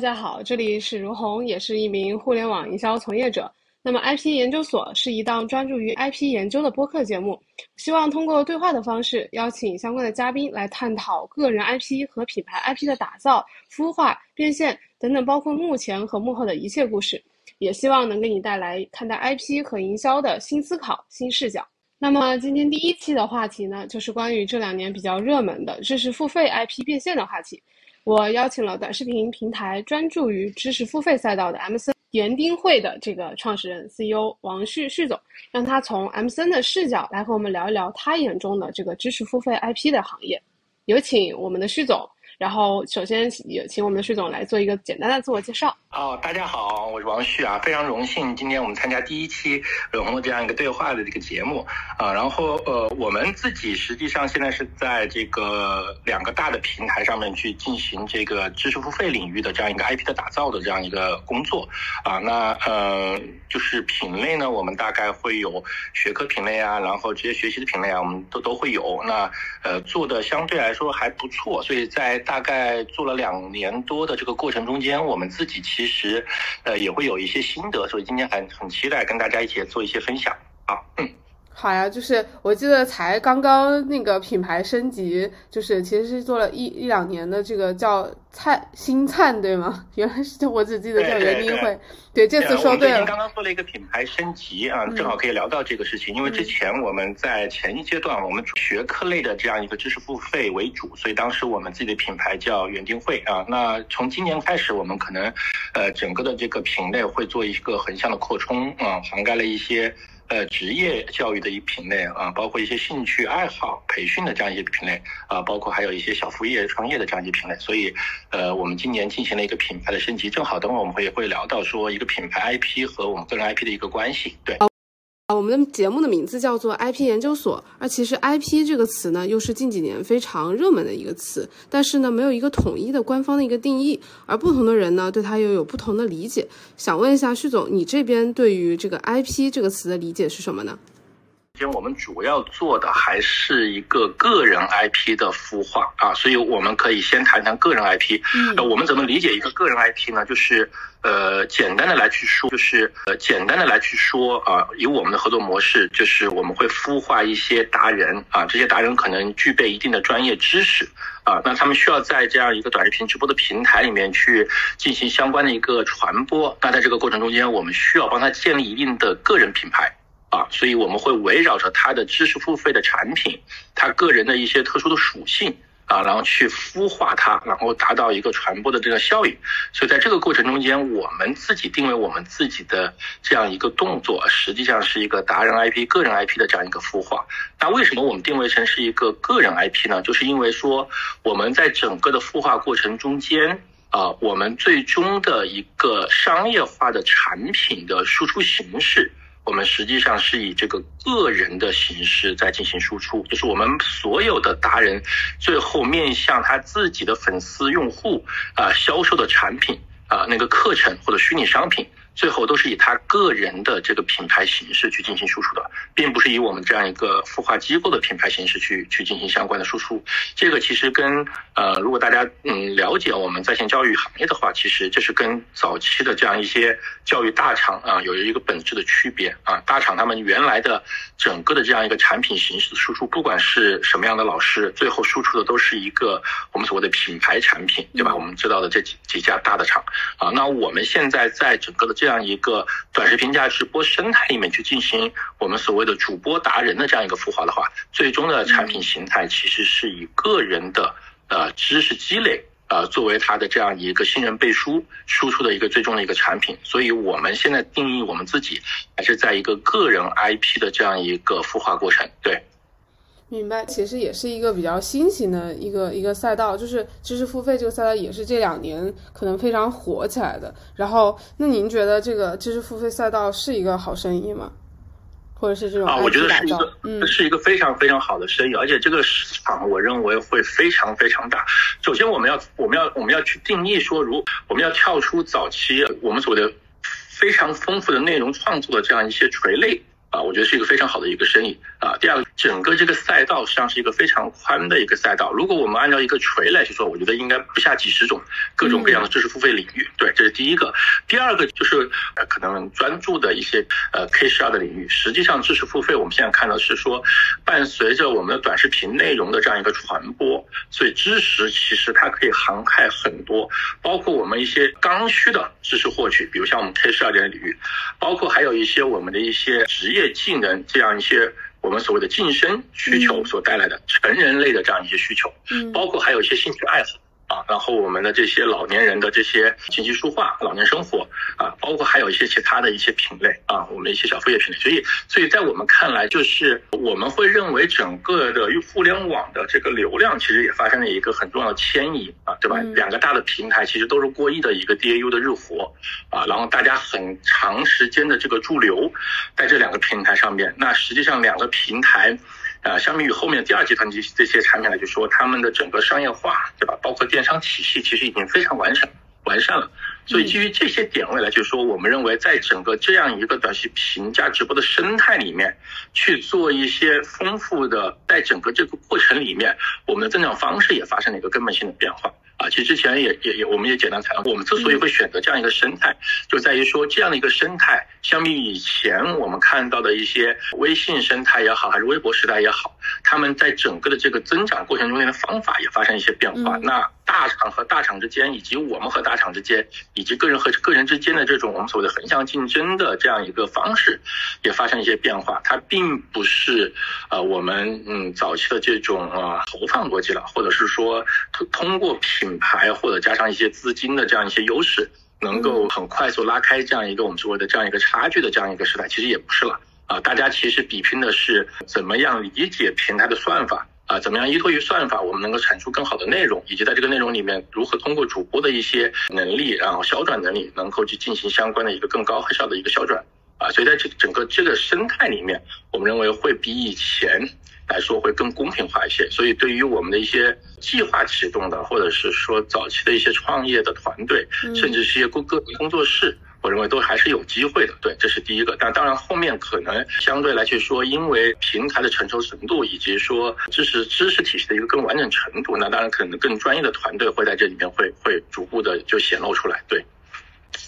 大家好，这里是如虹，也是一名互联网营销从业者。那么，IP 研究所是一档专注于 IP 研究的播客节目，希望通过对话的方式，邀请相关的嘉宾来探讨个人 IP 和品牌 IP 的打造、孵化、变现等等，包括目前和幕后的一切故事。也希望能给你带来看待 IP 和营销的新思考、新视角。那么，今天第一期的话题呢，就是关于这两年比较热门的知识付费 IP 变现的话题。我邀请了短视频平台专注于知识付费赛道的 M C N 园丁会的这个创始人 C E O 王旭旭总，让他从 M C N 的视角来和我们聊一聊他眼中的这个知识付费 I P 的行业。有请我们的旭总。然后，首先也请我们的徐总来做一个简单的自我介绍。哦，大家好，我是王旭啊，非常荣幸今天我们参加第一期永恒的这样一个对话的这个节目啊。然后呃，我们自己实际上现在是在这个两个大的平台上面去进行这个知识付费领域的这样一个 IP 的打造的这样一个工作啊。那呃，就是品类呢，我们大概会有学科品类啊，然后职业学习的品类啊，我们都都会有。那呃，做的相对来说还不错，所以在大概做了两年多的这个过程中间，我们自己其实，呃，也会有一些心得，所以今天很很期待跟大家一起做一些分享。好，嗯。好呀，就是我记得才刚刚那个品牌升级，就是其实是做了一一两年的这个叫灿新灿，对吗？原来是我只记得叫园丁会。对，这次说对了。刚刚做了一个品牌升级啊，正好可以聊到这个事情。因为之前我们在前一阶段，我们学科类的这样一个知识付费为主，所以当时我们自己的品牌叫园丁会啊。那从今年开始，我们可能呃整个的这个品类会做一个横向的扩充啊，涵盖了一些。呃，职业教育的一品类啊，包括一些兴趣爱好培训的这样一些品类啊，包括还有一些小副业创业的这样一些品类。所以，呃，我们今年进行了一个品牌的升级，正好等会我们会会聊到说一个品牌 IP 和我们个人 IP 的一个关系，对。我们的节目的名字叫做 IP 研究所，而其实 IP 这个词呢，又是近几年非常热门的一个词，但是呢，没有一个统一的官方的一个定义，而不同的人呢，对它又有不同的理解。想问一下徐总，你这边对于这个 IP 这个词的理解是什么呢？我们主要做的还是一个个人 IP 的孵化啊，所以我们可以先谈谈个人 IP。嗯，我们怎么理解一个个人 IP 呢？就是。呃，简单的来去说，就是呃，简单的来去说啊，以我们的合作模式，就是我们会孵化一些达人啊，这些达人可能具备一定的专业知识啊，那他们需要在这样一个短视频直播的平台里面去进行相关的一个传播。那在这个过程中间，我们需要帮他建立一定的个人品牌啊，所以我们会围绕着他的知识付费的产品，他个人的一些特殊的属性。啊，然后去孵化它，然后达到一个传播的这个效应。所以在这个过程中间，我们自己定位我们自己的这样一个动作，实际上是一个达人 IP、个人 IP 的这样一个孵化。那为什么我们定位成是一个个人 IP 呢？就是因为说我们在整个的孵化过程中间，啊，我们最终的一个商业化的产品的输出形式。我们实际上是以这个个人的形式在进行输出，就是我们所有的达人，最后面向他自己的粉丝用户啊销售的产品啊那个课程或者虚拟商品。最后都是以他个人的这个品牌形式去进行输出的，并不是以我们这样一个孵化机构的品牌形式去去进行相关的输出。这个其实跟呃，如果大家嗯了解我们在线教育行业的话，其实这是跟早期的这样一些教育大厂啊有一个本质的区别啊。大厂他们原来的整个的这样一个产品形式的输出，不管是什么样的老师，最后输出的都是一个我们所谓的品牌产品，对吧？我们知道的这几几家大的厂啊，那我们现在在整个的这样。一个短视频加直播生态里面去进行我们所谓的主播达人的这样一个孵化的话，最终的产品形态其实是以个人的呃知识积累呃作为他的这样一个信任背书输出的一个最终的一个产品。所以我们现在定义我们自己还是在一个个人 IP 的这样一个孵化过程，对。明白，其实也是一个比较新型的一个一个赛道，就是知识付费这个赛道也是这两年可能非常火起来的。然后，那您觉得这个知识付费赛道是一个好生意吗？或者是这种啊？我觉得是一个，嗯，是一个非常非常好的生意，而且这个市场我认为会非常非常大。首先，我们要我们要我们要去定义说，如我们要跳出早期我们所谓的非常丰富的内容创作的这样一些垂类啊，我觉得是一个非常好的一个生意啊。第二个。整个这个赛道实际上是一个非常宽的一个赛道。如果我们按照一个锤来去做，我觉得应该不下几十种各种各样的知识付费领域。对，这是第一个。第二个就是呃，可能专注的一些呃 K 十二的领域。实际上，知识付费我们现在看到是说，伴随着我们的短视频内容的这样一个传播，所以知识其实它可以涵盖很多，包括我们一些刚需的知识获取，比如像我们 K 十二这领域，包括还有一些我们的一些职业技能这样一些。我们所谓的晋升需求所带来的成人类的这样一些需求，嗯，包括还有一些兴趣爱好。啊，然后我们的这些老年人的这些琴棋书画、老年生活啊，包括还有一些其他的一些品类啊，我们一些小副业品类。所以，所以在我们看来，就是我们会认为整个的互联网的这个流量其实也发生了一个很重要的迁移啊，对吧？两个大的平台其实都是过亿的一个 DAU 的日活啊，然后大家很长时间的这个驻留在这两个平台上面，那实际上两个平台。啊，相比于后面第二集团这这些产品来就说，他们的整个商业化，对吧？包括电商体系，其实已经非常完善完善了。所以基于这些点位来，就说我们认为，在整个这样一个短视频加直播的生态里面，去做一些丰富的，在整个这个过程里面，我们的增长方式也发生了一个根本性的变化。啊，其实之前也也也，我们也简单谈过。我们之所以会选择这样一个生态，就在于说这样的一个生态，相比以前我们看到的一些微信生态也好，还是微博时代也好，他们在整个的这个增长过程中间的方法也发生一些变化。那大厂和大厂之间，以及我们和大厂之间，以及个人和个人之间的这种我们所谓的横向竞争的这样一个方式，也发生一些变化。它并不是呃我们嗯早期的这种啊投放逻辑了，或者是说通通过。品牌或者加上一些资金的这样一些优势，能够很快速拉开这样一个我们所谓的这样一个差距的这样一个时代，其实也不是了啊！大家其实比拼的是怎么样理解平台的算法啊，怎么样依托于算法，我们能够产出更好的内容，以及在这个内容里面如何通过主播的一些能力，然后销转能力，能够去进行相关的一个更高效的一个销转啊！所以在这整个这个生态里面，我们认为会比以前。来说会更公平化一些，所以对于我们的一些计划启动的，或者是说早期的一些创业的团队，甚至是一些个个工作室，我认为都还是有机会的。对，这是第一个。但当然后面可能相对来去说，因为平台的成熟程度，以及说知识知识体系的一个更完整程度，那当然可能更专业的团队会在这里面会会逐步的就显露出来。对。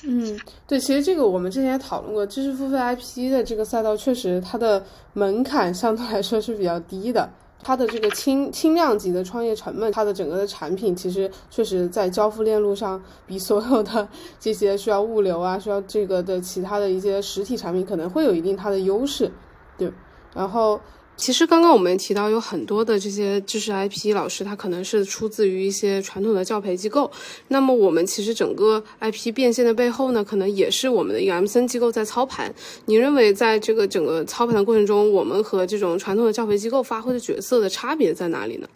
嗯，对，其实这个我们之前也讨论过，知识付费 IP 的这个赛道，确实它的门槛相对来说是比较低的，它的这个轻轻量级的创业成本，它的整个的产品其实确实在交付链路上，比所有的 这些需要物流啊，需要这个的其他的一些实体产品，可能会有一定它的优势，对，然后。其实刚刚我们提到有很多的这些知识 IP 老师，他可能是出自于一些传统的教培机构。那么我们其实整个 IP 变现的背后呢，可能也是我们的一个 M 森机构在操盘。你认为在这个整个操盘的过程中，我们和这种传统的教培机构发挥的角色的差别在哪里呢？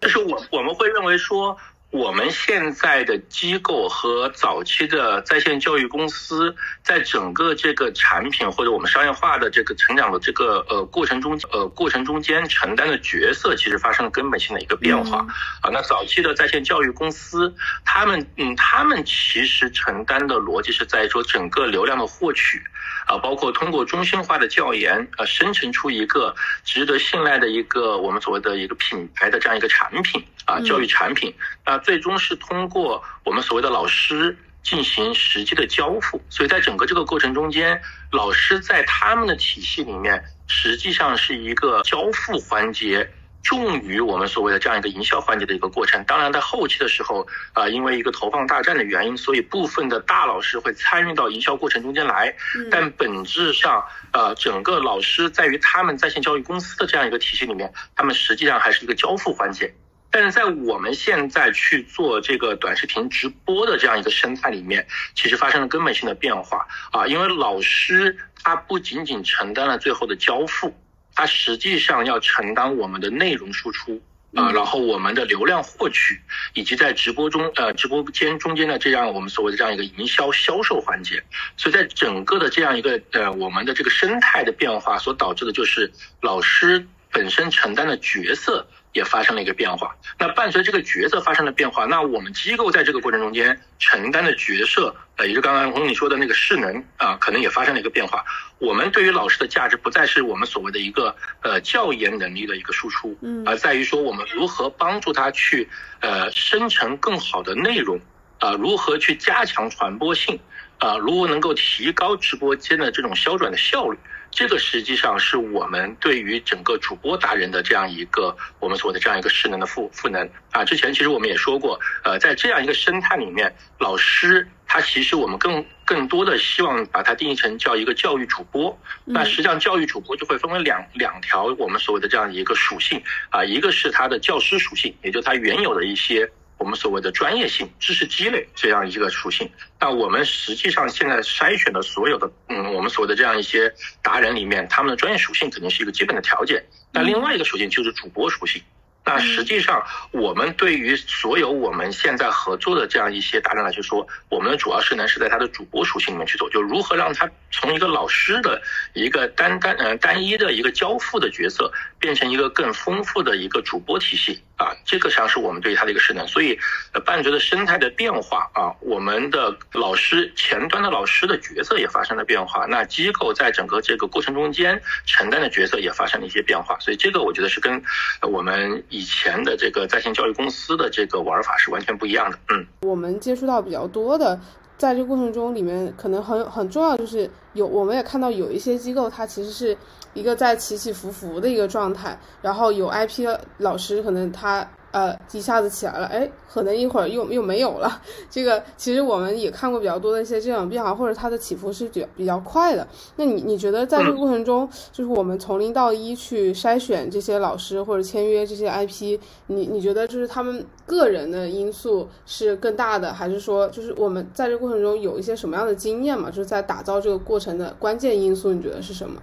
就是我我们会认为说。我们现在的机构和早期的在线教育公司，在整个这个产品或者我们商业化的这个成长的这个呃过程中，呃过程中间承担的角色，其实发生了根本性的一个变化啊。那早期的在线教育公司，他们嗯，他们其实承担的逻辑是在说整个流量的获取啊，包括通过中心化的教研呃，生成出一个值得信赖的一个我们所谓的一个品牌的这样一个产品啊，教育产品啊。最终是通过我们所谓的老师进行实际的交付，所以在整个这个过程中间，老师在他们的体系里面，实际上是一个交付环节重于我们所谓的这样一个营销环节的一个过程。当然，在后期的时候，啊，因为一个投放大战的原因，所以部分的大老师会参与到营销过程中间来。但本质上，呃，整个老师在于他们在线教育公司的这样一个体系里面，他们实际上还是一个交付环节。但是在我们现在去做这个短视频直播的这样一个生态里面，其实发生了根本性的变化啊！因为老师他不仅仅承担了最后的交付，他实际上要承担我们的内容输出啊，然后我们的流量获取，以及在直播中呃直播间中间的这样我们所谓的这样一个营销销售环节。所以在整个的这样一个呃我们的这个生态的变化所导致的就是老师本身承担的角色。也发生了一个变化。那伴随这个角色发生了变化，那我们机构在这个过程中间承担的角色，呃，也就刚刚红你说的那个势能啊，可能也发生了一个变化。我们对于老师的价值不再是我们所谓的一个呃教研能力的一个输出，嗯，而在于说我们如何帮助他去呃生成更好的内容，啊，如何去加强传播性，啊，如何能够提高直播间的这种销转的效率。这个实际上是我们对于整个主播达人的这样一个我们所谓的这样一个势能的赋赋能啊。之前其实我们也说过，呃，在这样一个生态里面，老师他其实我们更更多的希望把它定义成叫一个教育主播。那实际上教育主播就会分为两两条我们所谓的这样一个属性啊，一个是他的教师属性，也就是他原有的一些。我们所谓的专业性、知识积累这样一个属性，那我们实际上现在筛选的所有的，嗯，我们所谓的这样一些达人里面，他们的专业属性肯定是一个基本的条件。那另外一个属性就是主播属性。那实际上，我们对于所有我们现在合作的这样一些达人来说，我们的主要是能是在他的主播属性里面去做，就如何让他从一个老师的一个单单呃单一的一个交付的角色，变成一个更丰富的一个主播体系啊，这个实际上是我们对于他的一个势能。所以，呃，伴随着生态的变化啊，我们的老师前端的老师的角色也发生了变化，那机构在整个这个过程中间承担的角色也发生了一些变化。所以，这个我觉得是跟我们。以前的这个在线教育公司的这个玩法是完全不一样的。嗯，我们接触到比较多的，在这个过程中里面，可能很很重要就是有，我们也看到有一些机构，它其实是一个在起起伏伏的一个状态，然后有 IP 老师可能他。呃，一下子起来了，哎，可能一会儿又又没有了。这个其实我们也看过比较多的一些这种变化，或者它的起伏是比比较快的。那你你觉得在这个过程中，就是我们从零到一去筛选这些老师或者签约这些 IP，你你觉得就是他们个人的因素是更大的，还是说就是我们在这个过程中有一些什么样的经验嘛？就是在打造这个过程的关键因素，你觉得是什么？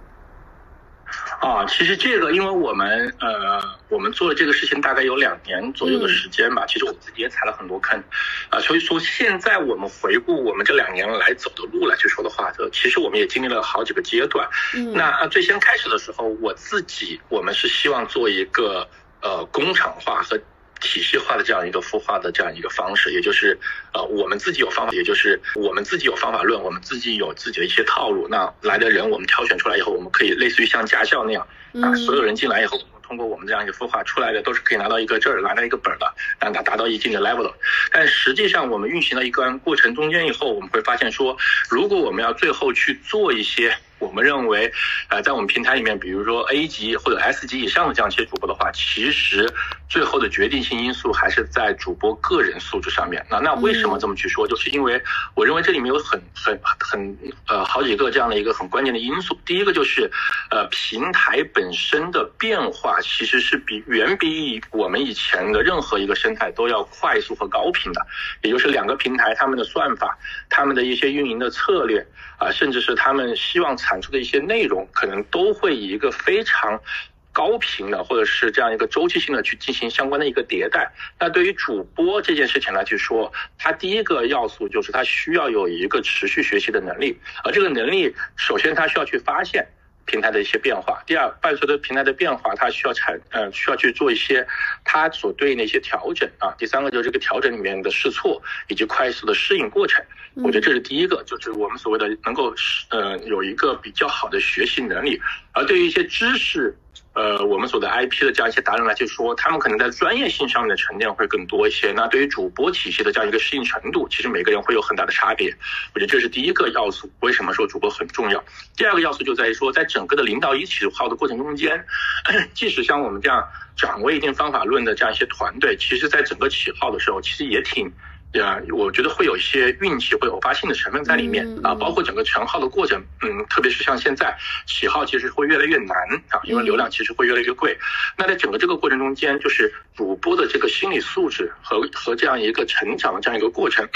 啊，其实这个，因为我们呃，我们做了这个事情大概有两年左右的时间吧。其实我自己也踩了很多坑，啊，所以说现在我们回顾我们这两年来走的路来去说的话，就其实我们也经历了好几个阶段。嗯，那最先开始的时候，我自己我们是希望做一个呃工厂化和。体系化的这样一个孵化的这样一个方式，也就是，呃，我们自己有方法，也就是我们自己有方法论，我们自己有自己的一些套路。那来的人，我们挑选出来以后，我们可以类似于像驾校那样，啊，所有人进来以后，通过我们这样一个孵化出来的，都是可以拿到一个证儿，拿到一个本儿的，让他达到一定的 level 的。但实际上，我们运行了一段过程中间以后，我们会发现说，如果我们要最后去做一些。我们认为，呃，在我们平台里面，比如说 A 级或者 S 级以上的这样一些主播的话，其实最后的决定性因素还是在主播个人素质上面。那那为什么这么去说？就是因为我认为这里面有很很很呃好几个这样的一个很关键的因素。第一个就是，呃，平台本身的变化其实是比远比我们以前的任何一个生态都要快速和高频的。也就是两个平台他们的算法、他们的一些运营的策略啊，甚至是他们希望产产出的一些内容，可能都会以一个非常高频的，或者是这样一个周期性的去进行相关的一个迭代。那对于主播这件事情来去说，它第一个要素就是它需要有一个持续学习的能力，而这个能力，首先它需要去发现。平台的一些变化，第二，伴随着平台的变化，它需要产，呃，需要去做一些它所对应的一些调整啊。第三个就是这个调整里面的试错以及快速的适应过程，我觉得这是第一个，就是我们所谓的能够，呃，有一个比较好的学习能力。而对于一些知识。呃，我们所的 IP 的这样一些达人来去说，他们可能在专业性上面的沉淀会更多一些。那对于主播体系的这样一个适应程度，其实每个人会有很大的差别。我觉得这是第一个要素。为什么说主播很重要？第二个要素就在于说，在整个的零到一起号的过程中间，即使像我们这样掌握一定方法论的这样一些团队，其实在整个起号的时候，其实也挺。对啊，我觉得会有一些运气会偶发性的成分在里面啊，包括整个成号的过程，嗯，特别是像现在起号其实会越来越难啊，因为流量其实会越来越贵。那在整个这个过程中间，就是主播的这个心理素质和和这样一个成长的这样一个过程，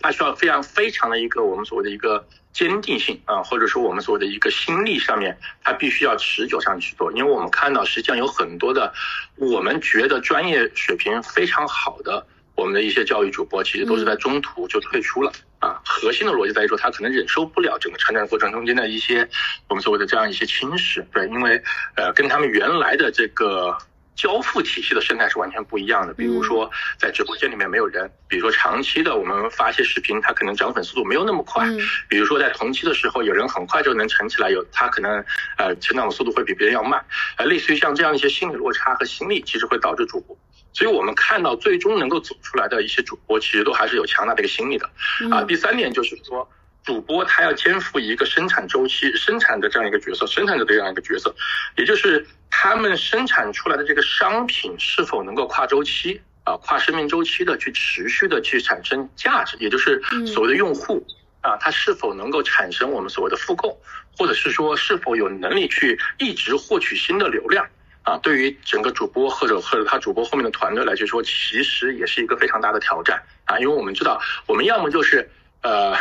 它需要非常非常的一个我们所谓的一个坚定性啊，或者说我们所谓的一个心力上面，它必须要持久上去做，因为我们看到实际上有很多的我们觉得专业水平非常好的。我们的一些教育主播其实都是在中途就退出了啊，核心的逻辑在于说他可能忍受不了整个成长过程中间的一些我们所谓的这样一些侵蚀，对，因为呃跟他们原来的这个交付体系的生态是完全不一样的。比如说，在直播间里面没有人，比如说长期的我们发一些视频，他可能涨粉速度没有那么快。比如说在同期的时候，有人很快就能成起来，有他可能呃成长的速度会比别人要慢。呃，类似于像这样一些心理落差和心理，其实会导致主播。所以我们看到最终能够走出来的一些主播，其实都还是有强大的一个心理的。啊，第三点就是说。主播他要肩负一个生产周期、生产的这样一个角色，生产者的这样一个角色，也就是他们生产出来的这个商品是否能够跨周期啊、跨生命周期的去持续的去产生价值，也就是所谓的用户啊，他是否能够产生我们所谓的复购，或者是说是否有能力去一直获取新的流量啊？对于整个主播或者或者他主播后面的团队来说，其实也是一个非常大的挑战啊，因为我们知道，我们要么就是呃。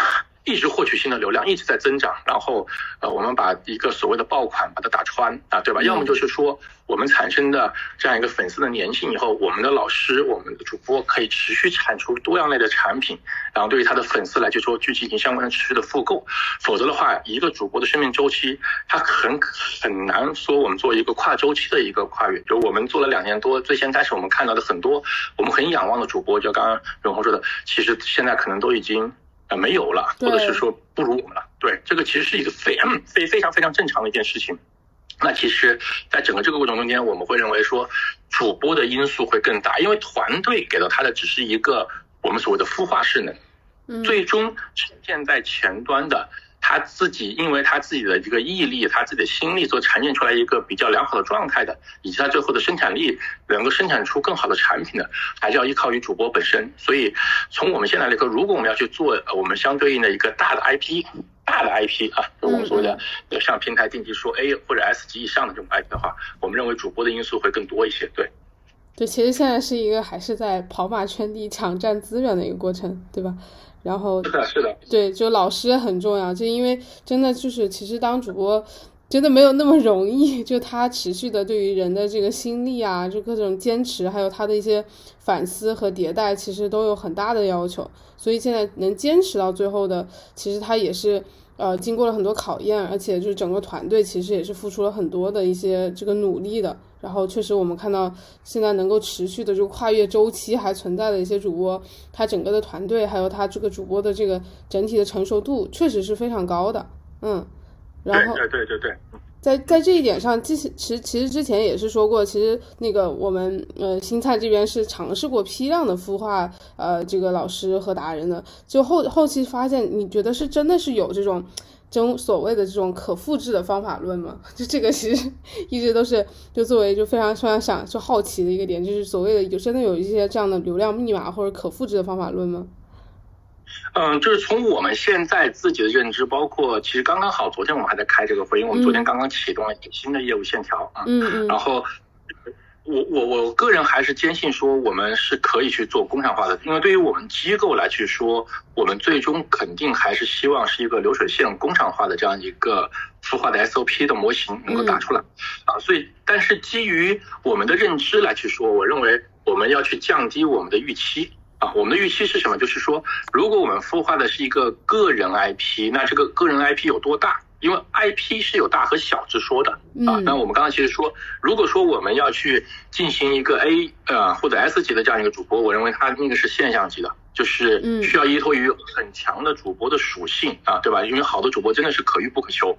一直获取新的流量，一直在增长，然后，呃，我们把一个所谓的爆款把它打穿啊，对吧？要么就是说，我们产生的这样一个粉丝的粘性以后，我们的老师、我们的主播可以持续产出多样类的产品，然后对于他的粉丝来就说去进行相关的持续的复购。否则的话，一个主播的生命周期，他很很难说我们做一个跨周期的一个跨越。就我们做了两年多，最先开始我们看到的很多我们很仰望的主播，就刚刚永红说的，其实现在可能都已经。没有了，或者是说不如我们了。对，这个其实是一个非非非常非常正常的一件事情。那其实，在整个这个过程中间，我们会认为说，主播的因素会更大，因为团队给到他的只是一个我们所谓的孵化势能，最终呈现在前端的。他自己，因为他自己的这个毅力，他自己的心力，所产现出来一个比较良好的状态的，以及他最后的生产力，能够生产出更好的产品的，还是要依靠于主播本身。所以，从我们现在来说，如果我们要去做我们相对应的一个大的 IP，大的 IP 啊，就我们说的像平台定级说 A 或者 S 级以上的这种 IP 的话，我们认为主播的因素会更多一些。对，对，其实现在是一个还是在跑马圈地抢占资源的一个过程，对吧？然后是的，是的，对，就老师很重要，就因为真的就是，其实当主播真的没有那么容易，就他持续的对于人的这个心力啊，就各种坚持，还有他的一些反思和迭代，其实都有很大的要求。所以现在能坚持到最后的，其实他也是。呃，经过了很多考验，而且就是整个团队其实也是付出了很多的一些这个努力的。然后确实我们看到现在能够持续的就跨越周期还存在的一些主播，他整个的团队还有他这个主播的这个整体的成熟度确实是非常高的。嗯，然后对对对对。在在这一点上，其实其实其实之前也是说过，其实那个我们呃新菜这边是尝试过批量的孵化呃这个老师和达人的，就后后期发现，你觉得是真的是有这种，真所谓的这种可复制的方法论吗？就这个其实 一直都是就作为就非常非常想就好奇的一个点，就是所谓的有真的有一些这样的流量密码或者可复制的方法论吗？嗯，就是从我们现在自己的认知，包括其实刚刚好，昨天我们还在开这个会，因为我们昨天刚刚启动了一个新的业务线条啊。嗯嗯。然后，我我我个人还是坚信说，我们是可以去做工厂化的，因为对于我们机构来去说，我们最终肯定还是希望是一个流水线工厂化的这样一个孵化的 SOP 的模型能够打出来啊。所以，但是基于我们的认知来去说，我认为我们要去降低我们的预期。啊，我们的预期是什么？就是说，如果我们孵化的是一个个人 IP，那这个个人 IP 有多大？因为 IP 是有大和小之说的啊。那我们刚刚其实说，如果说我们要去进行一个 A 呃或者 S 级的这样一个主播，我认为它那个是现象级的，就是需要依托于很强的主播的属性啊，对吧？因为好的主播真的是可遇不可求，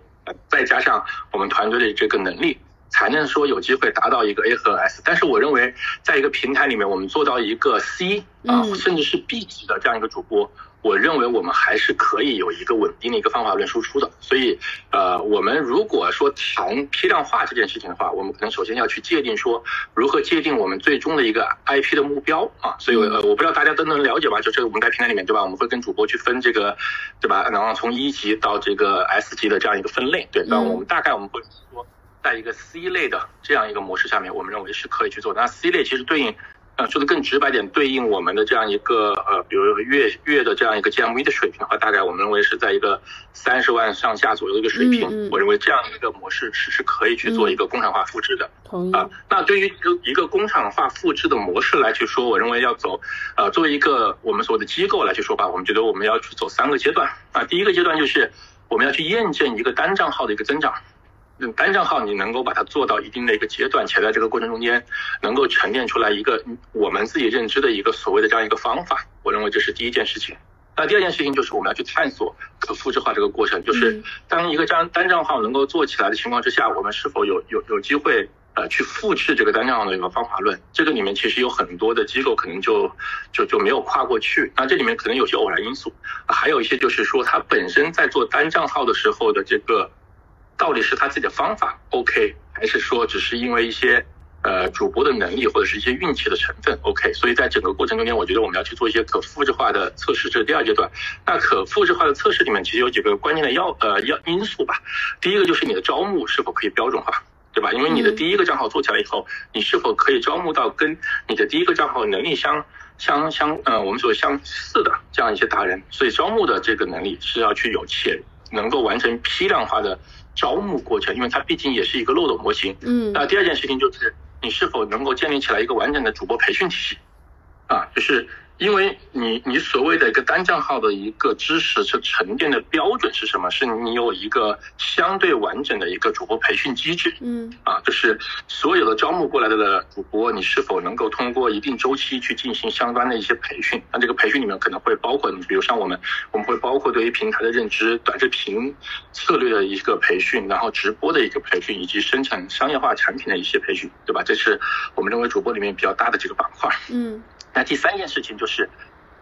再加上我们团队的这个能力。才能说有机会达到一个 A 和 S，但是我认为，在一个平台里面，我们做到一个 C 啊，甚至是 B 级的这样一个主播，我认为我们还是可以有一个稳定的一个方法论输出的。所以，呃，我们如果说谈批量化这件事情的话，我们可能首先要去界定说，如何界定我们最终的一个 IP 的目标啊。所以，呃，我不知道大家都能了解吧？就这个我们在平台里面，对吧？我们会跟主播去分这个，对吧？然后从一级到这个 S 级的这样一个分类，对。那我们大概我们会说。在一个 C 类的这样一个模式下面，我们认为是可以去做。那 C 类其实对应，呃，说的更直白点，对应我们的这样一个呃，比如月月的这样一个 GMV 的水平的话，大概我们认为是在一个三十万上下左右的一个水平。我认为这样一个模式是是可以去做一个工厂化复制的。啊，那对于一个工厂化复制的模式来去说，我认为要走，呃，作为一个我们所谓的机构来去说吧，我们觉得我们要去走三个阶段。啊，第一个阶段就是我们要去验证一个单账号的一个增长。单账号你能够把它做到一定的一个阶段，且在这个过程中间能够沉淀出来一个我们自己认知的一个所谓的这样一个方法，我认为这是第一件事情。那第二件事情就是我们要去探索可复制化这个过程，就是当一个账单账号能够做起来的情况之下，我们是否有有有机会呃去复制这个单账号的一个方法论？这个里面其实有很多的机构可能就就就没有跨过去。那这里面可能有些偶然因素，还有一些就是说它本身在做单账号的时候的这个到底是他自己的方法 OK，还是说只是因为一些。呃，主播的能力或者是一些运气的成分，OK，所以在整个过程中间，我觉得我们要去做一些可复制化的测试，这是第二阶段。那可复制化的测试里面，其实有几个关键的要呃要因素吧。第一个就是你的招募是否可以标准化，对吧？因为你的第一个账号做起来以后，你是否可以招募到跟你的第一个账号能力相相相呃我们说相似的这样一些达人？所以招募的这个能力是要去有且能够完成批量化的招募过程，因为它毕竟也是一个漏斗模型。嗯。那第二件事情就是。你是否能够建立起来一个完整的主播培训体系？啊，就是。因为你你所谓的一个单账号的一个知识是沉淀的标准是什么？是你有一个相对完整的一个主播培训机制，嗯，啊，就是所有的招募过来的主播，你是否能够通过一定周期去进行相关的一些培训？那这个培训里面可能会包括，你比如像我们，我们会包括对于平台的认知、短视频策略的一个培训，然后直播的一个培训，以及生产商业化产品的一些培训，对吧？这是我们认为主播里面比较大的几个板块，嗯。那第三件事情就是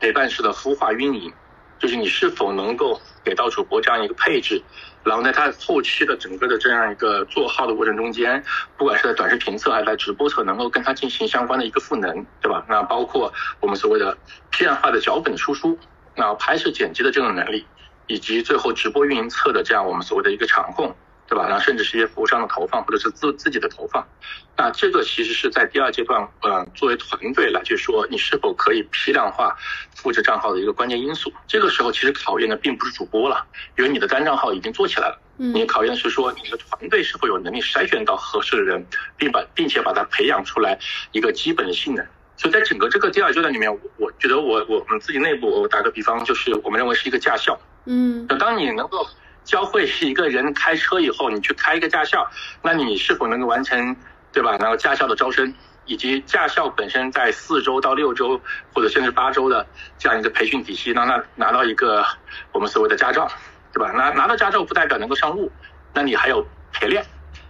陪伴式的孵化运营，就是你是否能够给到主播这样一个配置，然后在他后期的整个的这样一个做号的过程中间，不管是在短视频侧还是在直播侧，能够跟他进行相关的一个赋能，对吧？那包括我们所谓的批量化的脚本输出，那拍摄剪辑的这种能力，以及最后直播运营侧的这样我们所谓的一个场控。对吧？然后甚至是一些服务商的投放，或者是自自己的投放，那这个其实是在第二阶段，嗯，作为团队来去说，你是否可以批量化复制账号的一个关键因素。这个时候其实考验的并不是主播了，因为你的单账号已经做起来了，你考验的是说你的团队是否有能力筛选到合适的人，并把并且把它培养出来一个基本的性能。所以在整个这个第二阶段里面，我觉得我我们自己内部，我打个比方，就是我们认为是一个驾校，嗯，那当你能够。教会一个人开车以后，你去开一个驾校，那你是否能够完成，对吧？然后驾校的招生，以及驾校本身在四周到六周，或者甚至八周的这样一个培训体系，让他拿到一个我们所谓的驾照，对吧？拿拿到驾照不代表能够上路，那你还有陪练，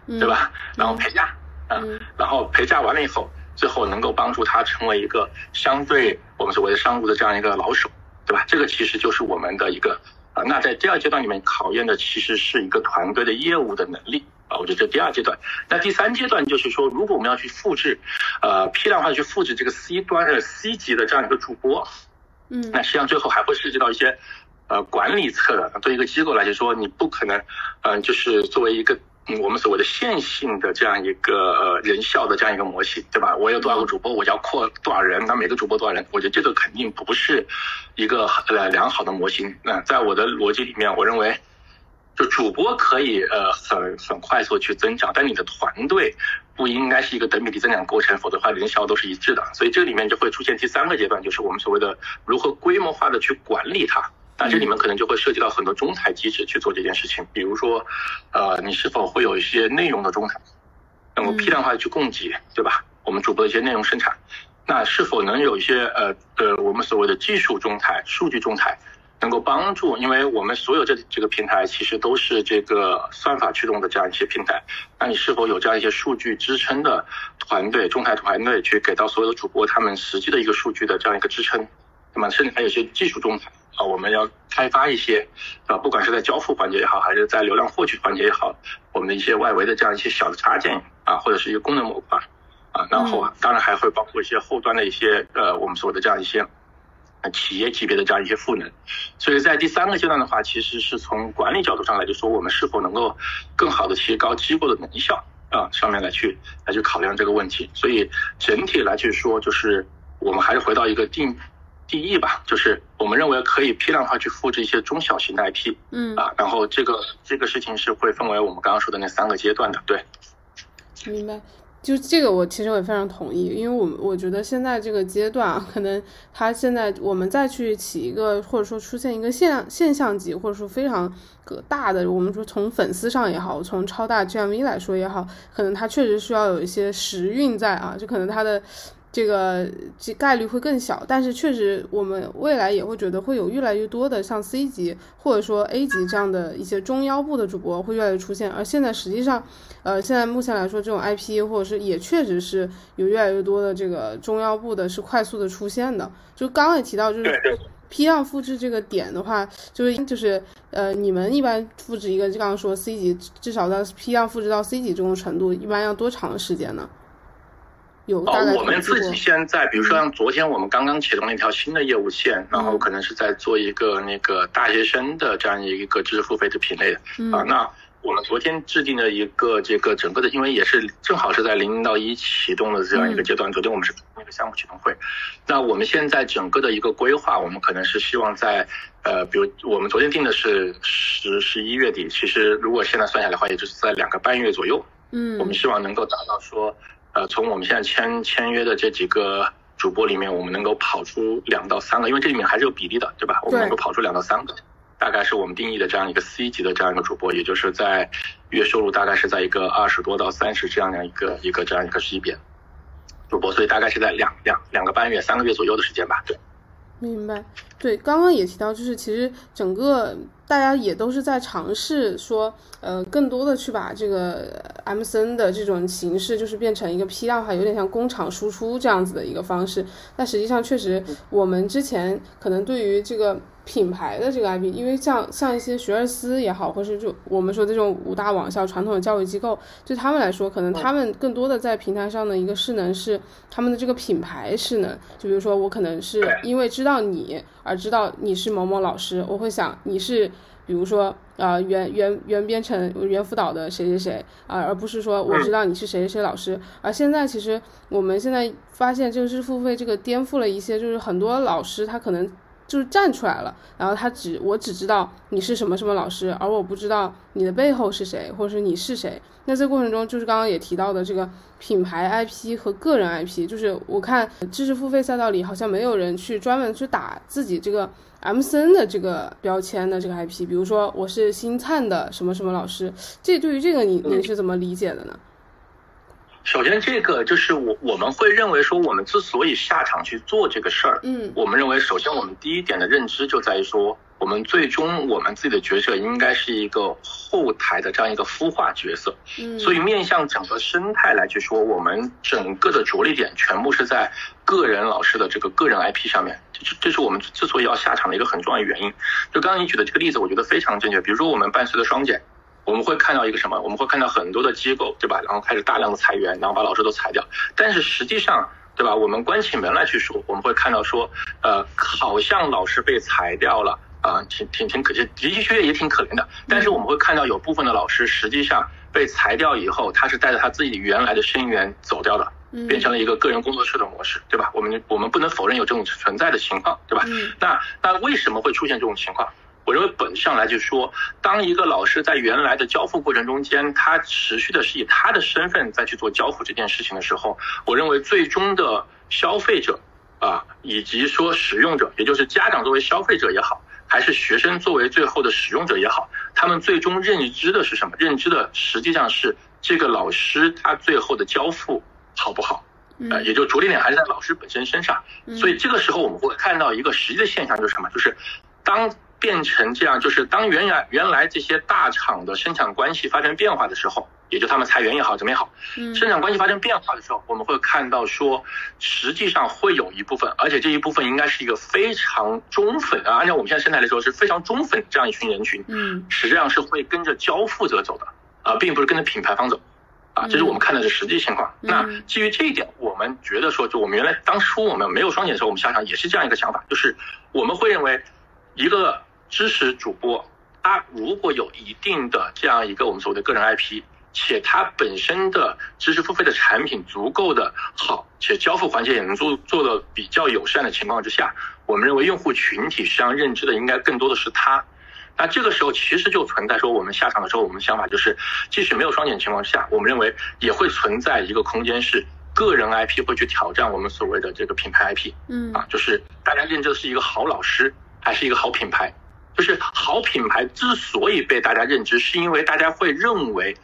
对吧？然后陪驾，嗯，然后陪驾完了以后，最后能够帮助他成为一个相对我们所谓的商务的这样一个老手，对吧？这个其实就是我们的一个。啊，那在第二阶段里面考验的其实是一个团队的业务的能力啊，我觉得这第二阶段。那第三阶段就是说，如果我们要去复制，呃，批量化去复制这个 C 端的 C 级的这样一个主播，嗯，那实际上最后还会涉及到一些，呃，管理侧的。对一个机构来说，你不可能，嗯，就是作为一个。嗯，我们所谓的线性的这样一个人效的这样一个模型，对吧？我有多少个主播，我要扩多少人，那每个主播多少人？我觉得这个肯定不是一个呃良好的模型。那在我的逻辑里面，我认为，就主播可以呃很很快速去增长，但你的团队不应该是一个等比例增长过程，否则的话人效都是一致的。所以这里面就会出现第三个阶段，就是我们所谓的如何规模化的去管理它。那这里面可能就会涉及到很多中台机制去做这件事情，比如说，呃，你是否会有一些内容的中台，能够批量化的去供给，对吧？我们主播的一些内容生产，那是否能有一些呃呃我们所谓的技术中台、数据中台，能够帮助？因为我们所有这这个平台其实都是这个算法驱动的这样一些平台，那你是否有这样一些数据支撑的团队、中台团队去给到所有的主播他们实际的一个数据的这样一个支撑？那么甚至还有一些技术中台。啊，我们要开发一些，啊，不管是在交付环节也好，还是在流量获取环节也好，我们的一些外围的这样一些小的插件啊，或者是一个功能模块啊，然后当然还会包括一些后端的一些呃，我们说的这样一些企业级别的这样一些赋能。所以在第三个阶段的话，其实是从管理角度上来就说，我们是否能够更好的提高机构的能效啊，上面来去来去考量这个问题。所以整体来去说，就是我们还是回到一个定。第一吧，就是我们认为可以批量化去复制一些中小型的 IP，嗯啊，然后这个这个事情是会分为我们刚刚说的那三个阶段的，对。明白。就这个，我其实我也非常同意，因为我我觉得现在这个阶段啊，可能他现在我们再去起一个，或者说出现一个现现象级，或者说非常个大的，我们说从粉丝上也好，从超大 GMV 来说也好，可能它确实需要有一些时运在啊，就可能它的。这个这概率会更小，但是确实我们未来也会觉得会有越来越多的像 C 级或者说 A 级这样的一些中腰部的主播会越来越出现，而现在实际上，呃，现在目前来说这种 IP 或者是也确实是有越来越多的这个中腰部的是快速的出现的。就刚刚也提到，就是批量复制这个点的话，就是就是呃，你们一般复制一个，就刚刚说 C 级，至少到批量复制到 C 级这种程度，一般要多长时间呢？哦，我们自己现在，比如说像昨天我们刚刚启动了一条新的业务线，然后可能是在做一个那个大学生的这样一个知识付费的品类的啊。那我们昨天制定的一个这个整个的，因为也是正好是在零到一启动的这样一个阶段，昨天我们是那个项目启动会。那我们现在整个的一个规划，我们可能是希望在呃，比如我们昨天定的是十十一月底，其实如果现在算下来的话，也就是在两个半月左右。嗯，我们希望能够达到说。呃，从我们现在签签约的这几个主播里面，我们能够跑出两到三个，因为这里面还是有比例的，对吧？我们能够跑出两到三个，大概是我们定义的这样一个 C 级的这样一个主播，也就是在月收入大概是在一个二十多到三十这样的一个一个这样一个级别主播，所以大概是在两两两个半月、三个月左右的时间吧。对，明白。对，刚刚也提到，就是其实整个。大家也都是在尝试说，呃，更多的去把这个 M C N 的这种形式，就是变成一个批量化，有点像工厂输出这样子的一个方式。但实际上，确实我们之前可能对于这个品牌的这个 IP，因为像像一些学而思也好，或是就我们说这种五大网校传统的教育机构，对他们来说，可能他们更多的在平台上的一个势能是他们的这个品牌势能。就比如说，我可能是 因为知道你。而知道你是某某老师，我会想你是，比如说啊原原原编程原辅导的谁谁谁啊，而不是说我知道你是谁谁谁老师。而现在其实我们现在发现这个支付费这个颠覆了一些，就是很多老师他可能。就是站出来了，然后他只我只知道你是什么什么老师，而我不知道你的背后是谁，或者是你是谁。那这过程中，就是刚刚也提到的这个品牌 IP 和个人 IP，就是我看知识付费赛道里好像没有人去专门去打自己这个 MCN 的这个标签的这个 IP，比如说我是星灿的什么什么老师，这对于这个你你是怎么理解的呢？首先，这个就是我我们会认为说，我们之所以下场去做这个事儿，嗯，我们认为首先我们第一点的认知就在于说，我们最终我们自己的角色应该是一个后台的这样一个孵化角色，嗯，所以面向整个生态来去说，我们整个的着力点全部是在个人老师的这个个人 IP 上面，这这是我们之所以要下场的一个很重要的原因。就刚刚你举的这个例子，我觉得非常正确。比如说我们伴随着双减。我们会看到一个什么？我们会看到很多的机构，对吧？然后开始大量的裁员，然后把老师都裁掉。但是实际上，对吧？我们关起门来去说，我们会看到说，呃，好像老师被裁掉了啊，挺挺挺可惜，的的确确也挺可怜的。但是我们会看到有部分的老师实际上被裁掉以后，他是带着他自己原来的生源走掉的，变成了一个个人工作室的模式，对吧？我们我们不能否认有这种存在的情况，对吧？那那为什么会出现这种情况？我认为本质上来就说，当一个老师在原来的交付过程中间，他持续的是以他的身份再去做交付这件事情的时候，我认为最终的消费者啊，以及说使用者，也就是家长作为消费者也好，还是学生作为最后的使用者也好，他们最终认知的是什么？认知的实际上是这个老师他最后的交付好不好？呃，也就着力点还是在老师本身身上。所以这个时候我们会看到一个实际的现象，就是什么？就是当。变成这样，就是当原来原来这些大厂的生产关系发生变化的时候，也就他们裁员也好，怎么也好，生产关系发生变化的时候，我们会看到说，实际上会有一部分，而且这一部分应该是一个非常忠粉啊，按照我们现在生态来说是非常忠粉这样一群人群，嗯，实际上是会跟着交付者走的啊，并不是跟着品牌方走，啊，这是我们看到的实际情况。那基于这一点，我们觉得说，就我们原来当初我们没有双减的时候，我们下场也是这样一个想法，就是我们会认为一个。知识主播，他如果有一定的这样一个我们所谓的个人 IP，且他本身的知识付费的产品足够的好，且交付环节也能做做的比较友善的情况之下，我们认为用户群体实际上认知的应该更多的是他。那这个时候其实就存在说，我们下场的时候，我们想法就是，即使没有双减情况下，我们认为也会存在一个空间是个人 IP 会去挑战我们所谓的这个品牌 IP。嗯，啊，就是大家认知的是一个好老师还是一个好品牌？就是好品牌之所以被大家认知，是因为大家会认为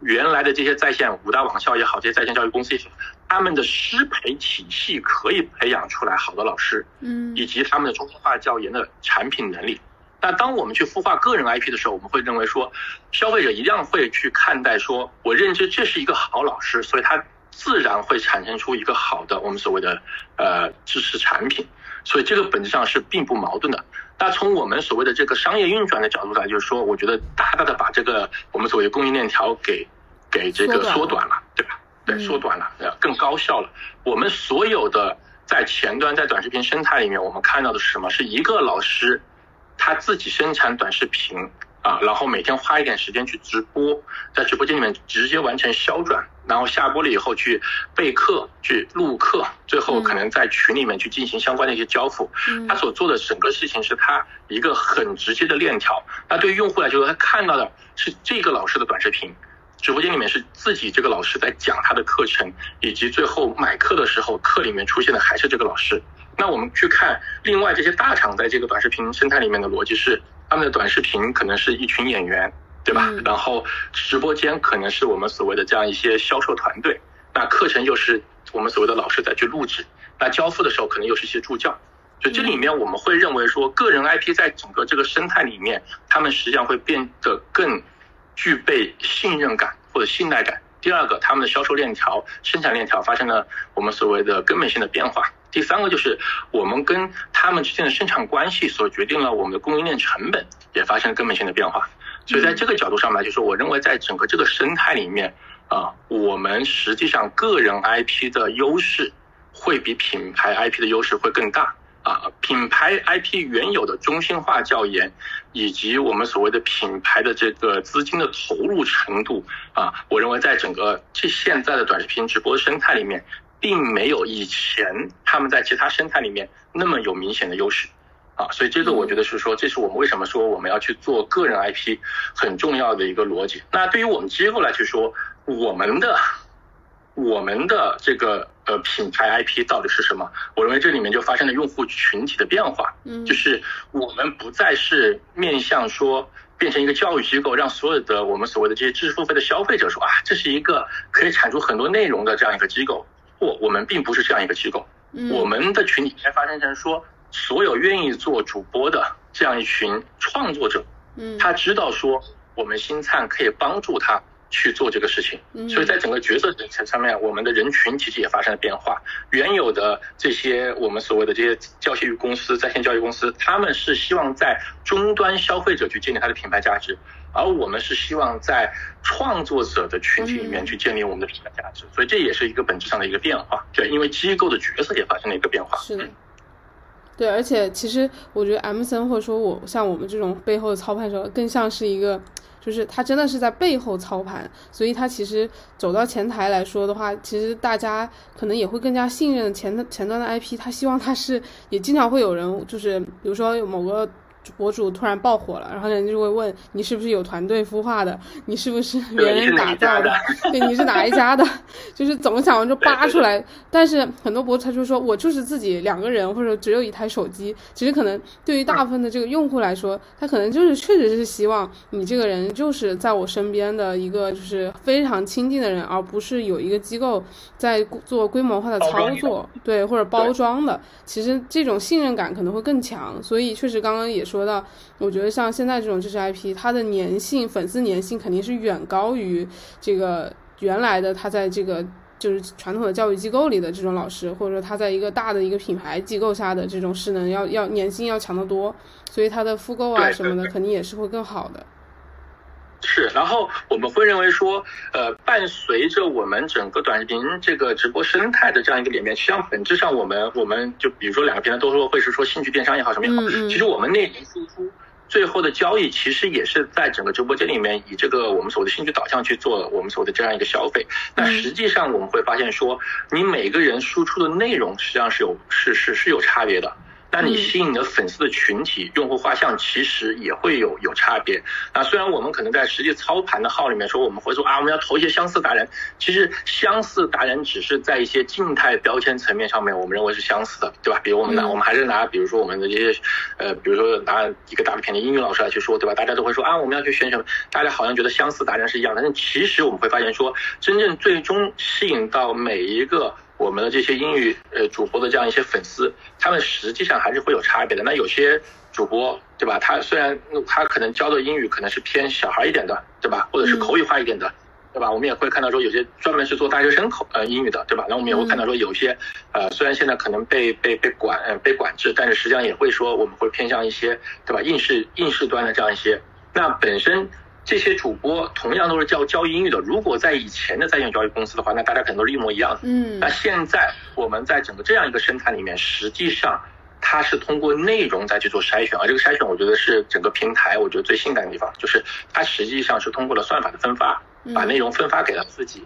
原来的这些在线五大网校也好，这些在线教育公司也好，他们的师培体系可以培养出来好的老师，嗯，以及他们的中心化教研的产品能力。那当我们去孵化个人 IP 的时候，我们会认为说，消费者一样会去看待说，我认知这是一个好老师，所以他自然会产生出一个好的我们所谓的呃知识产品，所以这个本质上是并不矛盾的。那从我们所谓的这个商业运转的角度来，就是说，我觉得大大的把这个我们所谓的供应链条给给这个缩短了，对吧？对，缩短了，呃，更高效了。我们所有的在前端在短视频生态里面，我们看到的是什么？是一个老师。他自己生产短视频啊，然后每天花一点时间去直播，在直播间里面直接完成销转，然后下播了以后去备课、去录课，最后可能在群里面去进行相关的一些交付。他所做的整个事情是他一个很直接的链条。那对于用户来说，他看到的是这个老师的短视频，直播间里面是自己这个老师在讲他的课程，以及最后买课的时候，课里面出现的还是这个老师。那我们去看另外这些大厂在这个短视频生态里面的逻辑是，他们的短视频可能是一群演员，对吧？然后直播间可能是我们所谓的这样一些销售团队，那课程又是我们所谓的老师在去录制，那交付的时候可能又是一些助教，就这里面我们会认为说，个人 IP 在整个这个生态里面，他们实际上会变得更具备信任感或者信赖感。第二个，他们的销售链条、生产链条发生了我们所谓的根本性的变化。第三个就是我们跟他们之间的生产关系所决定了我们的供应链成本也发生了根本性的变化。所以在这个角度上来，就是我认为在整个这个生态里面啊，我们实际上个人 IP 的优势会比品牌 IP 的优势会更大。啊，品牌 IP 原有的中心化教研，以及我们所谓的品牌的这个资金的投入程度啊，我认为在整个这现在的短视频直播生态里面，并没有以前他们在其他生态里面那么有明显的优势啊，所以这个我觉得是说，这是我们为什么说我们要去做个人 IP 很重要的一个逻辑。那对于我们机构来去说，我们的。我们的这个呃品牌 IP 到底是什么？我认为这里面就发生了用户群体的变化，嗯，就是我们不再是面向说变成一个教育机构，让所有的我们所谓的这些知识付费的消费者说啊，这是一个可以产出很多内容的这样一个机构。不，我们并不是这样一个机构，我们的群体先发生成说，所有愿意做主播的这样一群创作者，嗯，他知道说我们星灿可以帮助他。去做这个事情，所以在整个角色层上面，我们的人群其实也发生了变化。原有的这些我们所谓的这些教育公司、在线教育公司，他们是希望在终端消费者去建立它的品牌价值，而我们是希望在创作者的群体里面去建立我们的品牌价值。所以这也是一个本质上的一个变化。对，因为机构的角色也发生了一个变化。是的，对，而且其实我觉得 M 森或者说我像我们这种背后的操盘手，更像是一个。就是他真的是在背后操盘，所以他其实走到前台来说的话，其实大家可能也会更加信任前前端的 IP。他希望他是，也经常会有人，就是比如说某个。博主突然爆火了，然后人就会问你是不是有团队孵化的，你是不是别人打造的？对，你是哪一家的？就是怎么想就扒出来。但是很多博主他就说我就是自己两个人，或者只有一台手机。其实可能对于大部分的这个用户来说，他可能就是确实是希望你这个人就是在我身边的一个就是非常亲近的人，而不是有一个机构在做规模化的操作，对，或者包装的。其实这种信任感可能会更强。所以确实刚刚也说。说到，我觉得像现在这种知识 IP，它的粘性、粉丝粘性肯定是远高于这个原来的他在这个就是传统的教育机构里的这种老师，或者说他在一个大的一个品牌机构下的这种势能要要粘性要强得多，所以它的复购啊什么的肯定也是会更好的。是，然后我们会认为说，呃，伴随着我们整个短视频这个直播生态的这样一个里面，实际上本质上我们我们就比如说两个平台都说会是说兴趣电商也好什么也好，其实我们内容输出最后的交易其实也是在整个直播间里面以这个我们所谓的兴趣导向去做我们所谓的这样一个消费。那实际上我们会发现说，你每个人输出的内容实际上是有是是是有差别的。那你吸引的粉丝的群体、用户画像其实也会有有差别。那虽然我们可能在实际操盘的号里面说我们会说啊，我们要投一些相似达人，其实相似达人只是在一些静态标签层面上面，我们认为是相似的，对吧？比如我们拿我们还是拿，比如说我们的这些，呃，比如说拿一个大片的英语老师来去说，对吧？大家都会说啊，我们要去选什么？大家好像觉得相似达人是一样的，但其实我们会发现说，真正最终吸引到每一个。我们的这些英语呃主播的这样一些粉丝，他们实际上还是会有差别的。那有些主播对吧？他虽然他可能教的英语可能是偏小孩一点的，对吧？或者是口语化一点的，对吧？我们也会看到说有些专门是做大学生口呃英语的，对吧？那我们也会看到说有些呃虽然现在可能被被被管呃被管制，但是实际上也会说我们会偏向一些对吧？应试应试端的这样一些。那本身。这些主播同样都是教教英语的。如果在以前的在线教育公司的话，那大家可能都是一模一样的。嗯。那现在我们在整个这样一个生态里面，实际上它是通过内容再去做筛选，而这个筛选，我觉得是整个平台我觉得最性感的地方，就是它实际上是通过了算法的分发，把内容分发给了自己。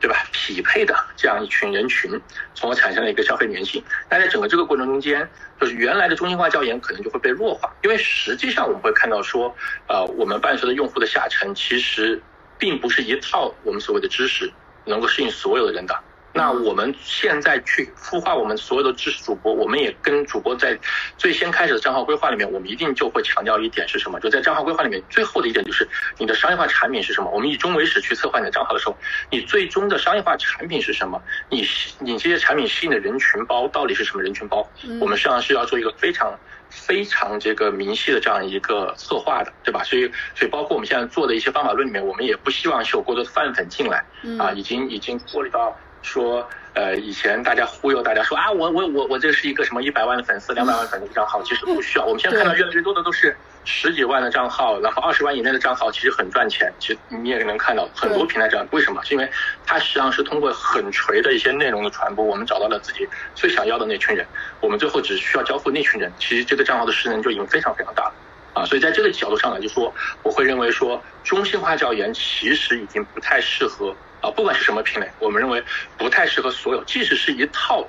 对吧？匹配的这样一群人群，从而产生了一个消费粘性。那在整个这个过程中间，就是原来的中心化教研可能就会被弱化，因为实际上我们会看到说，呃，我们伴随的用户的下沉，其实并不是一套我们所谓的知识能够适应所有的人的。那我们现在去孵化我们所有的知识主播，我们也跟主播在最先开始的账号规划里面，我们一定就会强调一点是什么？就在账号规划里面，最后的一点就是你的商业化产品是什么？我们以终为始去策划你的账号的时候，你最终的商业化产品是什么？你你这些产品吸引的人群包到底是什么人群包？我们实际上是要做一个非常非常这个明细的这样一个策划的，对吧？所以所以包括我们现在做的一些方法论里面，我们也不希望有过多的泛粉进来啊，已经已经过滤到。说，呃，以前大家忽悠大家说啊，我我我我这是一个什么一百万的粉丝、两百万粉丝的账号，其实不需要。我们现在看到越来越多的都是十几万的账号，然后二十万以内的账号，其实很赚钱。其实你也能看到很多平台这样，为什么？是因为它实际上是通过很锤的一些内容的传播，我们找到了自己最想要的那群人，我们最后只需要交付那群人，其实这个账号的势能就已经非常非常大了啊。所以在这个角度上来就说，我会认为说中心化教研其实已经不太适合。啊，不管是什么品类，我们认为不太适合所有。即使是一套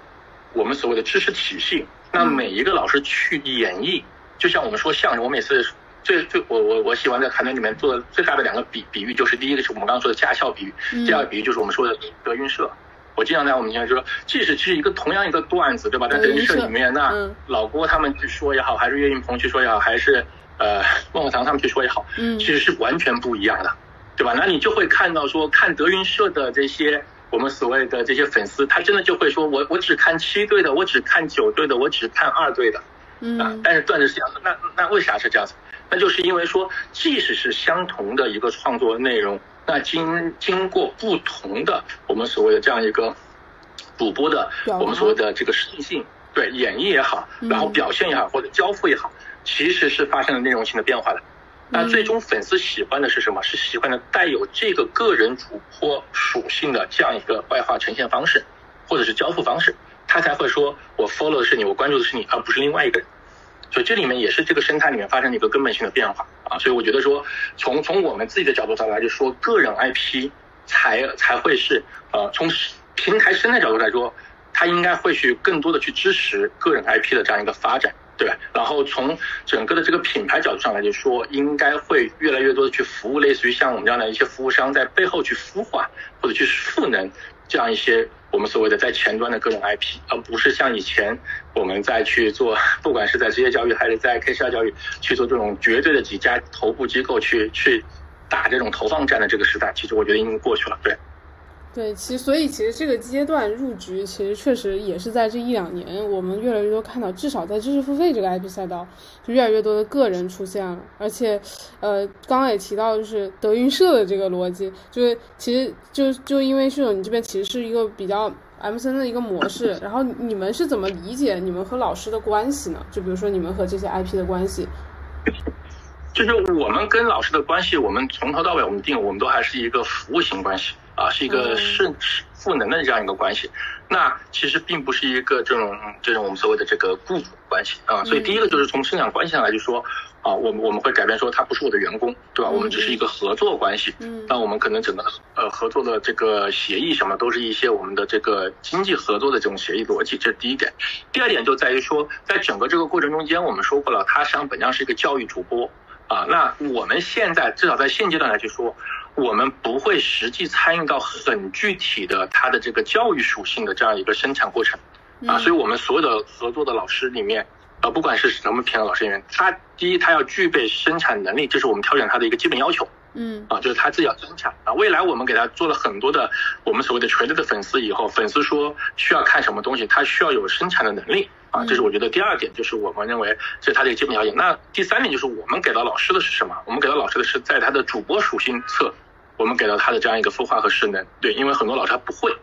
我们所谓的知识体系，那每一个老师去演绎，就像我们说相声，我每次最最我我我喜欢在团队里面做的最大的两个比比喻，就是第一个是我们刚刚说的驾校比喻，第二个比喻就是我们说的德云社。我经常在我们面前说，即使是一个同样一个段子，对吧？在德云社里面，那老郭他们去说也好，还是岳云鹏去说也好，还是呃孟鹤堂他们去说也好，其实是完全不一样的。对吧？那你就会看到说，看德云社的这些我们所谓的这些粉丝，他真的就会说，我我只看七队的，我只看九队的，我只看二队的，啊，但是段子是这样子，那那为啥是这样子？那就是因为说，即使是相同的一个创作内容，那经经过不同的我们所谓的这样一个主播的我们所谓的这个适应性，对演绎也好，然后表现也好，或者交付也好，其实是发生了内容性的变化的。那最终粉丝喜欢的是什么？是喜欢的带有这个个人主播属性的这样一个外化呈现方式，或者是交付方式，他才会说我 follow 的是你，我关注的是你，而不是另外一个人。所以这里面也是这个生态里面发生的一个根本性的变化啊。所以我觉得说，从从我们自己的角度上来就说，个人 IP 才才会是呃，从平台生态角度来说，它应该会去更多的去支持个人 IP 的这样一个发展。对，然后从整个的这个品牌角度上来就说，应该会越来越多的去服务，类似于像我们这样的一些服务商，在背后去孵化或者去赋能这样一些我们所谓的在前端的各种 IP，而不是像以前我们在去做，不管是在职业教育还是在 K 十二教育去做这种绝对的几家头部机构去去打这种投放战的这个时代，其实我觉得已经过去了。对。对，其实所以其实这个阶段入局，其实确实也是在这一两年，我们越来越多看到，至少在知识付费这个 IP 赛道，就越来越多的个人出现了。而且，呃，刚刚也提到，就是德云社的这个逻辑，就是其实就就因为这种，你这边其实是一个比较 M C N 的一个模式。然后你们是怎么理解你们和老师的关系呢？就比如说你们和这些 IP 的关系。就是我们跟老师的关系，我们从头到尾我们定，我们都还是一个服务型关系。啊，是一个是赋能的这样一个关系。那其实并不是一个这种这种我们所谓的这个雇主关系啊。所以第一个就是从生产关系上来就说。啊，我们我们会改变说他不是我的员工，对吧？我们只是一个合作关系。嗯，那我们可能整个呃合作的这个协议什么，都是一些我们的这个经济合作的这种协议逻辑，这是第一点。第二点就在于说，在整个这个过程中间，我们说过了，他实际上本质上是一个教育主播啊。那我们现在至少在现阶段来去说，我们不会实际参与到很具体的他的这个教育属性的这样一个生产过程啊。所以我们所有的合作的老师里面。呃，不管是什么品的老师里面，他第一他要具备生产能力，这是我们挑选他的一个基本要求。嗯，啊，就是他自己要生产啊。未来我们给他做了很多的我们所谓的垂直的粉丝以后，粉丝说需要看什么东西，他需要有生产的能力啊。这是我觉得第二点，就是我们认为这是他的一个基本条件。那第三点就是我们给到老师的是什么？我们给到老师的是在他的主播属性侧，我们给到他的这样一个孵化和势能。对，因为很多老师他不会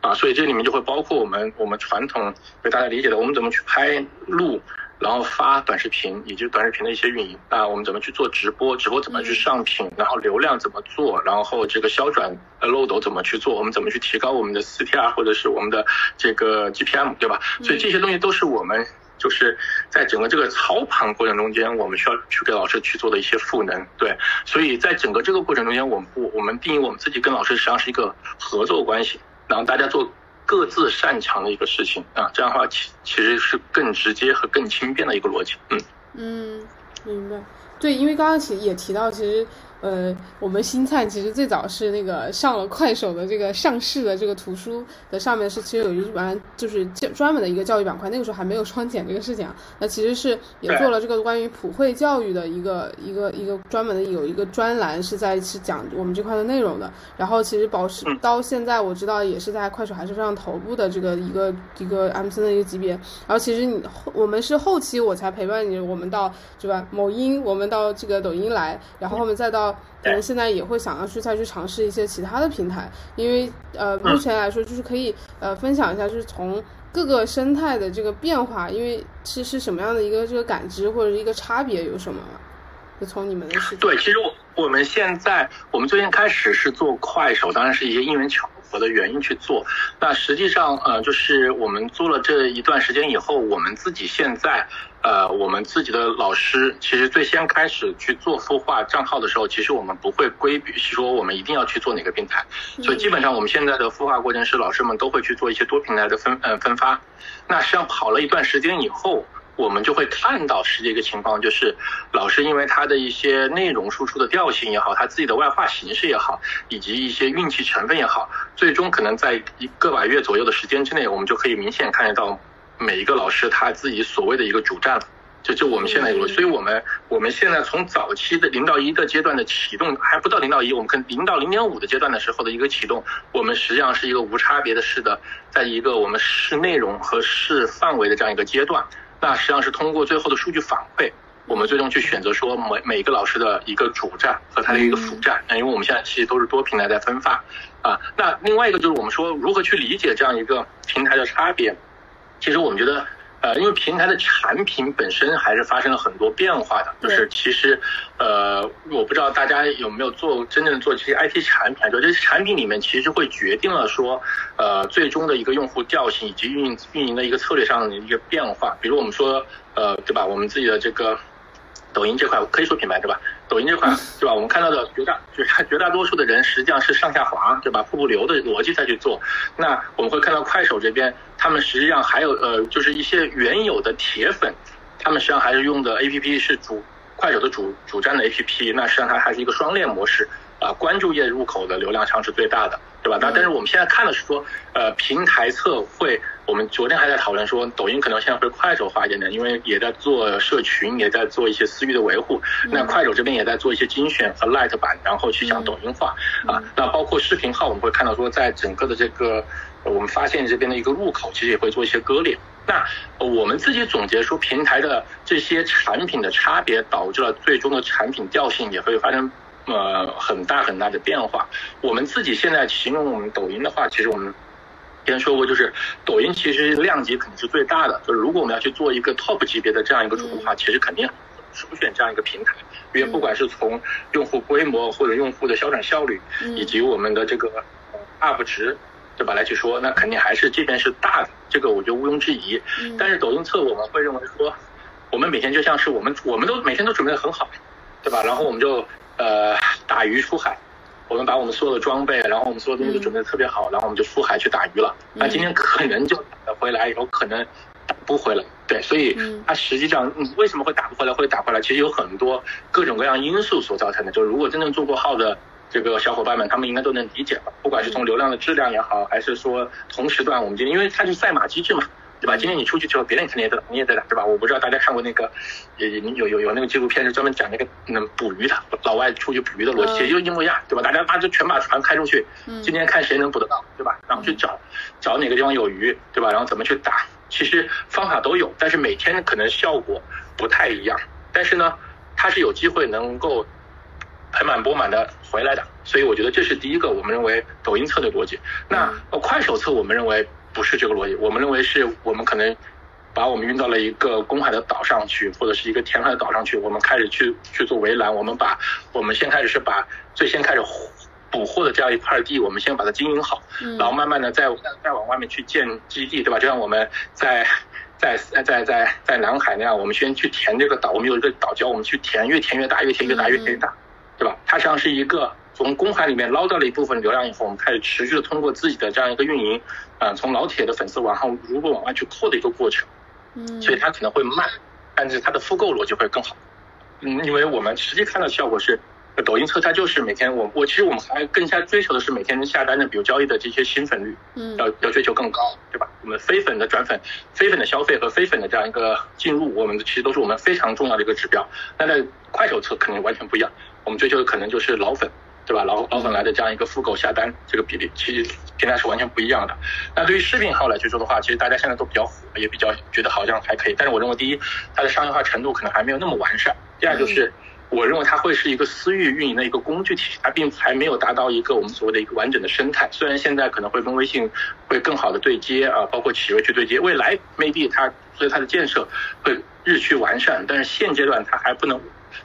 啊，所以这里面就会包括我们我们传统被大家理解的，我们怎么去拍录。然后发短视频以及短视频的一些运营啊，我们怎么去做直播？直播怎么去上品？然后流量怎么做？然后这个销转呃漏斗怎么去做？我们怎么去提高我们的 CTR 或者是我们的这个 GPM，对吧？所以这些东西都是我们就是在整个这个操盘过程中间，我们需要去给老师去做的一些赋能。对，所以在整个这个过程中间，我们不，我们定义我们自己跟老师实际上是一个合作关系，然后大家做。各自擅长的一个事情啊，这样的话其其实是更直接和更轻便的一个逻辑。嗯嗯，明白。对，因为刚刚其实也提到，其实。呃，我们新灿其实最早是那个上了快手的这个上市的这个图书的上面是其实有一版就是专门的一个教育板块，那个时候还没有双减这个事情啊。那其实是也做了这个关于普惠教育的一个一个一个专门的有一个专栏是在是讲我们这块的内容的。然后其实保持到现在我知道也是在快手还是非常头部的这个一个一个 M C 的一个级别。然后其实你我们是后期我才陪伴你，我们到是吧？某音我们到这个抖音来，然后后面再到。可能现在也会想要去再去尝试一些其他的平台，因为呃，目前来说就是可以呃分享一下，就是从各个生态的这个变化，因为是是什么样的一个这个感知或者一个差别有什么？就从你们的视对，其实我我们现在我们最近开始是做快手，当然是一些因缘巧。我的原因去做，那实际上呃，就是我们做了这一段时间以后，我们自己现在呃，我们自己的老师其实最先开始去做孵化账号的时候，其实我们不会规避说我们一定要去做哪个平台，所以基本上我们现在的孵化过程是老师们都会去做一些多平台的分呃分发，那实际上跑了一段时间以后。我们就会看到实际一个情况，就是老师因为他的一些内容输出的调性也好，他自己的外化形式也好，以及一些运气成分也好，最终可能在一个把月左右的时间之内，我们就可以明显看得到每一个老师他自己所谓的一个主战了。就就我们现在有，所以我们我们现在从早期的零到一的阶段的启动，还不到零到一，我们可能零到零点五的阶段的时候的一个启动，我们实际上是一个无差别的试的，在一个我们试内容和试范围的这样一个阶段。那实际上是通过最后的数据反馈，我们最终去选择说每每一个老师的一个主站和他的一个辅站。那因为我们现在其实都是多平台在分发啊。那另外一个就是我们说如何去理解这样一个平台的差别，其实我们觉得。呃，因为平台的产品本身还是发生了很多变化的，就是其实，呃，我不知道大家有没有做真正做这些 IT 产品，就这些产品里面其实会决定了说，呃，最终的一个用户调性以及运运营的一个策略上的一个变化。比如我们说，呃，对吧？我们自己的这个。抖音这块可以说品牌对吧？抖音这块对吧？我们看到的绝大绝大绝大多数的人实际上是上下滑对吧？瀑布流的逻辑再去做。那我们会看到快手这边，他们实际上还有呃，就是一些原有的铁粉，他们实际上还是用的 APP 是主快手的主主站的 APP，那实际上它还是一个双链模式啊，关注页入口的流量场是最大的。对吧？那但是我们现在看的是说，呃，平台侧会，我们昨天还在讨论说，抖音可能现在会快手化一点点，因为也在做社群，也在做一些私域的维护。那快手这边也在做一些精选和 light 版，然后去讲抖音化啊。那包括视频号，我们会看到说，在整个的这个我们发现这边的一个入口，其实也会做一些割裂。那我们自己总结出，平台的这些产品的差别，导致了最终的产品调性也会发生。呃，很大很大的变化。我们自己现在形容我们抖音的话，其实我们之前说过，就是抖音其实量级肯定是最大的。就是如果我们要去做一个 top 级别的这样一个主播的话，其实肯定首选这样一个平台，因为不管是从用户规模或者用户的消转效率，以及我们的这个 UP 值，对吧？来去说，那肯定还是这边是大的，这个我觉得毋庸置疑。但是抖音侧我们会认为说，我们每天就像是我们我们都每天都准备的很好，对吧？然后我们就呃打鱼出海，我们把我们所有的装备，然后我们所有东西都准备的特别好，然后我们就出海去打鱼了。那今天可能就打回来，有可能打不回来。对，所以它实际上为什么会打不回来，会打回来？其实有很多各种各样因素所造成的。就是如果真正做过号的这个小伙伴们，他们应该都能理解吧？不管是从流量的质量也好，还是说同时段我们今天，因为它是赛马机制嘛，对吧？今天你出去之后，别人肯定也在打，你也在打，对吧？我不知道大家看过那个，有有有有那个纪录片是专门讲那个嗯捕鱼的，老外出去捕鱼的逻辑，其实就一模一样，对吧？大家把就全把船开出去，今天看谁能捕得到，对吧？然后去找找哪个地方有鱼，对吧？然后怎么去打？其实方法都有，但是每天可能效果不太一样。但是呢，它是有机会能够盆满钵满的回来的。所以我觉得这是第一个，我们认为抖音测的逻辑。那快手测，我们认为不是这个逻辑。我们认为是我们可能把我们运到了一个公海的岛上去，或者是一个填海的岛上去，我们开始去去做围栏。我们把我们先开始是把最先开始。捕获的这样一块地，我们先把它经营好，然后慢慢的再再往外面去建基地，对吧？就像我们在 在在在在南海那样，我们先去填这个岛，我们有一个岛礁，我们去填，越填越大，越填越大，越填越大，对吧？它实际上是一个从公海里面捞到了一部分流量以后，我们开始持续的通过自己的这样一个运营，啊，从老铁的粉丝往上如果往外去扩的一个过程，嗯，所以它可能会慢，但是它的复购逻辑会更好，嗯，因为我们实际看到效果是。抖音测它就是每天我我其实我们还更加追求的是每天下单的，比如交易的这些新粉率，嗯，要要追求更高，对吧？我们非粉的转粉、非粉的消费和非粉的这样一个进入，我们其实都是我们非常重要的一个指标。那在快手测肯定完全不一样，我们追求的可能就是老粉，对吧？老老粉来的这样一个复购下单这个比例，其实平台是完全不一样的。那对于视频号来去说的话，其实大家现在都比较火，也比较觉得好像还可以。但是我认为，第一，它的商业化程度可能还没有那么完善；第二就是。我认为它会是一个私域运营的一个工具体系，它并还没有达到一个我们所谓的一个完整的生态。虽然现在可能会跟微信会更好的对接啊，包括企微去对接，未来 maybe 它所以它的建设会日趋完善，但是现阶段它还不能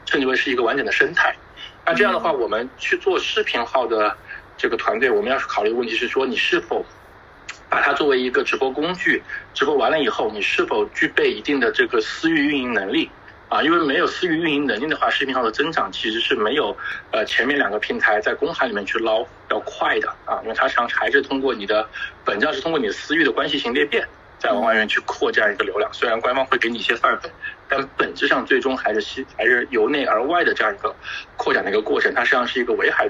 称之为是一个完整的生态。那这样的话，我们去做视频号的这个团队，我们要考虑的问题是说，你是否把它作为一个直播工具，直播完了以后，你是否具备一定的这个私域运营能力？啊，因为没有私域运营能力的话，视频号的增长其实是没有，呃，前面两个平台在公海里面去捞要快的啊，因为它实际上还是通过你的，本质上是通过你的私域的关系型裂变，再往外面去扩这样一个流量。虽然官方会给你一些范粉，但本质上最终还是西，还是由内而外的这样一个扩展的一个过程。它实际上是一个围海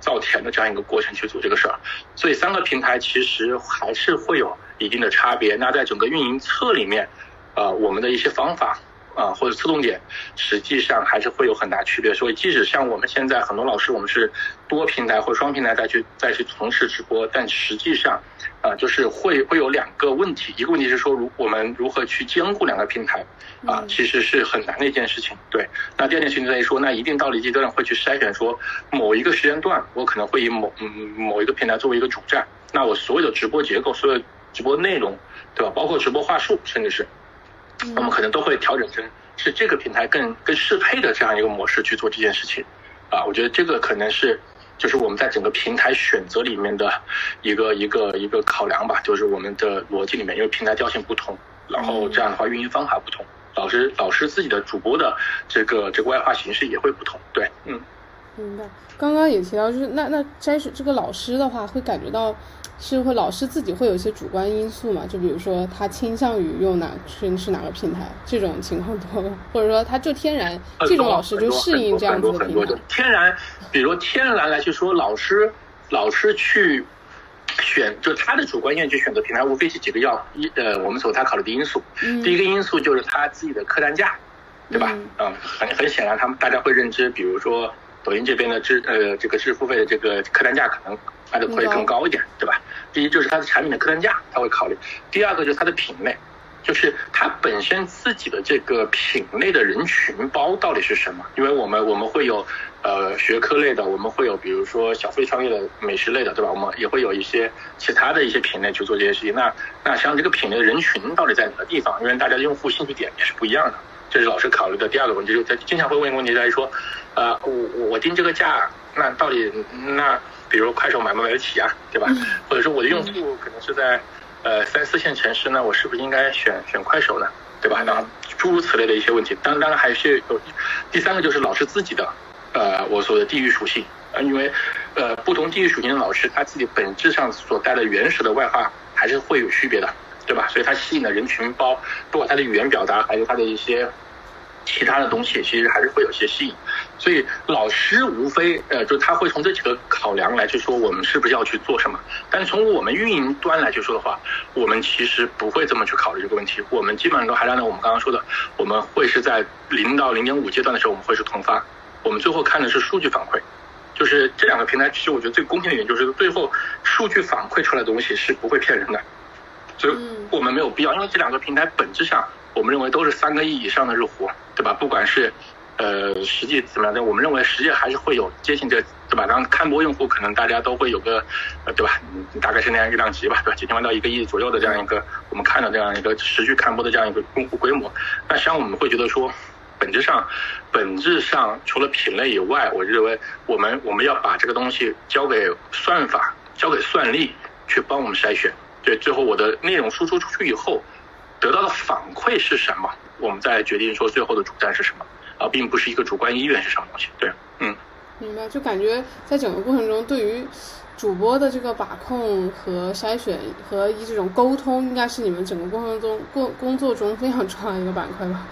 造田的这样一个过程去做这个事儿。所以三个平台其实还是会有一定的差别。那在整个运营侧里面，呃，我们的一些方法。啊，或者侧重点，实际上还是会有很大区别。所以，即使像我们现在很多老师，我们是多平台或双平台再去再去从事直播，但实际上，啊，就是会会有两个问题。一个问题是说，如我们如何去兼顾两个平台，啊，其实是很难的一件事情。对。那第二件事情在于说，那一定到了一阶段会去筛选，说某一个时间段，我可能会以某嗯某一个平台作为一个主站，那我所有的直播结构、所有直播内容，对吧？包括直播话术，甚至是。我们可能都会调整成是这个平台更更适配的这样一个模式去做这件事情，啊，我觉得这个可能是就是我们在整个平台选择里面的一个一个一个考量吧，就是我们的逻辑里面，因为平台调性不同，然后这样的话运营方法不同，老师老师自己的主播的这个这个外化形式也会不同，对，嗯，明白。刚刚也提到，就是那那摘水这个老师的话，会感觉到。是会老师自己会有一些主观因素嘛？就比如说他倾向于用哪是是哪个平台这种情况多，或者说他就天然这种老师就适应这样子的平台。天然，比如天然来去说，老师老师去选，就他的主观意愿去选择平台，无非是几个要一呃，我们所他考虑的因素。第一个因素就是他自己的客单价，对吧？嗯，很很显然，他们大家会认知，比如说抖音这边的支呃这个支付费的这个客单价可能。卖的会更高一点，对吧？第一就是它的产品的客单价，它会考虑；第二个就是它的品类，就是它本身自己的这个品类的人群包到底是什么？因为我们我们会有呃学科类的，我们会有比如说小费创业的美食类的，对吧？我们也会有一些其他的一些品类去做这些事情。那那像这个品类的人群到底在哪个地方？因为大家的用户兴趣点也是不一样的，这是老师考虑的第二个问题。就他经常会问一个问题，在于说，呃，我我我定这个价，那到底那？比如快手买不买得起啊，对吧？或者说我的用户可能是在呃三四线城市呢，我是不是应该选选快手呢？对吧？然后诸如此类的一些问题，当当然还是有第三个就是老师自己的，呃，我说的地域属性呃，因为呃不同地域属性的老师，他自己本质上所带的原始的外化还是会有区别的，对吧？所以他吸引的人群包，不管他的语言表达，还有他的一些。其他的东西其实还是会有些吸引，所以老师无非呃，就他会从这几个考量来去说我们是不是要去做什么。但是从我们运营端来去说的话，我们其实不会这么去考虑这个问题。我们基本上都还是按照我们刚刚说的，我们会是在零到零点五阶段的时候，我们会是同发。我们最后看的是数据反馈，就是这两个平台，其实我觉得最公平的原因就是最后数据反馈出来的东西是不会骗人的，所以我们没有必要，因为这两个平台本质上。我们认为都是三个亿以上的日活，对吧？不管是，呃，实际怎么样的，我们认为实际还是会有接近这，对吧？然看播用户可能大家都会有个，呃，对吧？大概是那样一个量级吧，对吧？几千万到一个亿左右的这样一个，我们看到这样一个持续看播的这样一个用户规模。那实际上我们会觉得说，本质上，本质上除了品类以外，我认为我们我们要把这个东西交给算法，交给算力去帮我们筛选。对，最后我的内容输出出去以后。得到的反馈是什么？我们再决定说最后的主战是什么，而并不是一个主观意愿是什么东西。对，嗯，明白。就感觉在整个过程中，对于主播的这个把控和筛选和一这种沟通，应该是你们整个过程中工工作中非常重要的一个板块吧。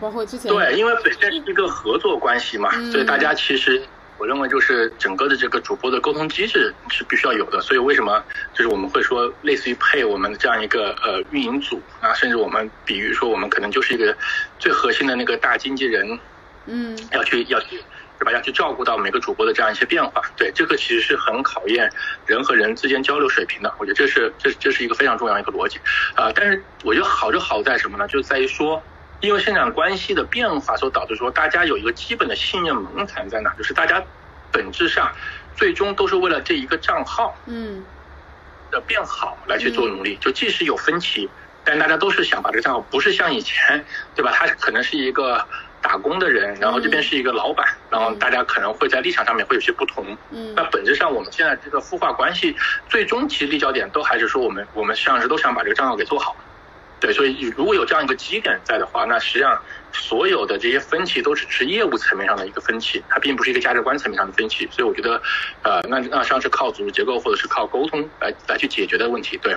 包括之前对，因为本身是一个合作关系嘛，所以大家其实。我认为就是整个的这个主播的沟通机制是必须要有的，所以为什么就是我们会说类似于配我们的这样一个呃运营组啊，甚至我们比喻说我们可能就是一个最核心的那个大经纪人，嗯，要去要去是吧？要去照顾到每个主播的这样一些变化，对这个其实是很考验人和人之间交流水平的。我觉得这是这这是一个非常重要一个逻辑啊。但是我觉得好就好在什么呢？就在于说。因为生产关系的变化所导致说，大家有一个基本的信任门槛在哪？就是大家本质上最终都是为了这一个账号，嗯，的变好来去做努力。就即使有分歧，但大家都是想把这个账号，不是像以前，对吧？他可能是一个打工的人，然后这边是一个老板，然后大家可能会在立场上面会有些不同。嗯，那本质上我们现在这个孵化关系，最终其实立交点都还是说，我们我们实际上是都想把这个账号给做好。对，所以如果有这样一个基点在的话，那实际上所有的这些分歧都只是业务层面上的一个分歧，它并不是一个价值观层面上的分歧。所以我觉得，呃，那那实际上是靠组织结构或者是靠沟通来来去解决的问题。对，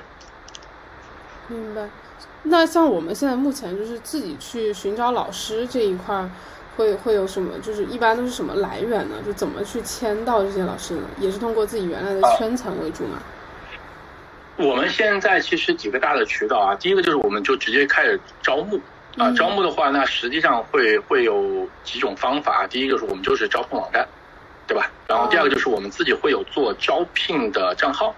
明白。那像我们现在目前就是自己去寻找老师这一块，会会有什么？就是一般都是什么来源呢？就怎么去签到这些老师呢？也是通过自己原来的圈层为主吗？我们现在其实几个大的渠道啊，第一个就是我们就直接开始招募啊，招募的话，那实际上会会有几种方法，第一个是我们就是招聘网站，对吧？然后第二个就是我们自己会有做招聘的账号，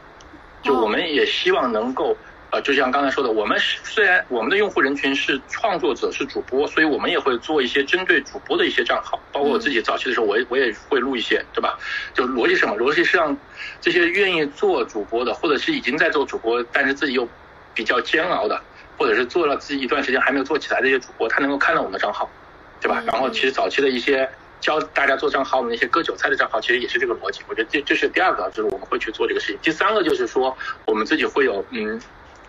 就我们也希望能够。呃，就像刚才说的，我们虽然我们的用户人群是创作者是主播，所以我们也会做一些针对主播的一些账号，包括我自己早期的时候，我也我也会录一些，对吧？就逻辑什么？逻辑是让这些愿意做主播的，或者是已经在做主播，但是自己又比较煎熬的，或者是做了自己一段时间还没有做起来的一些主播，他能够看到我们的账号，对吧？然后其实早期的一些教大家做账号的那些割韭菜的账号，其实也是这个逻辑。我觉得这这是第二个，就是我们会去做这个事情。第三个就是说，我们自己会有嗯。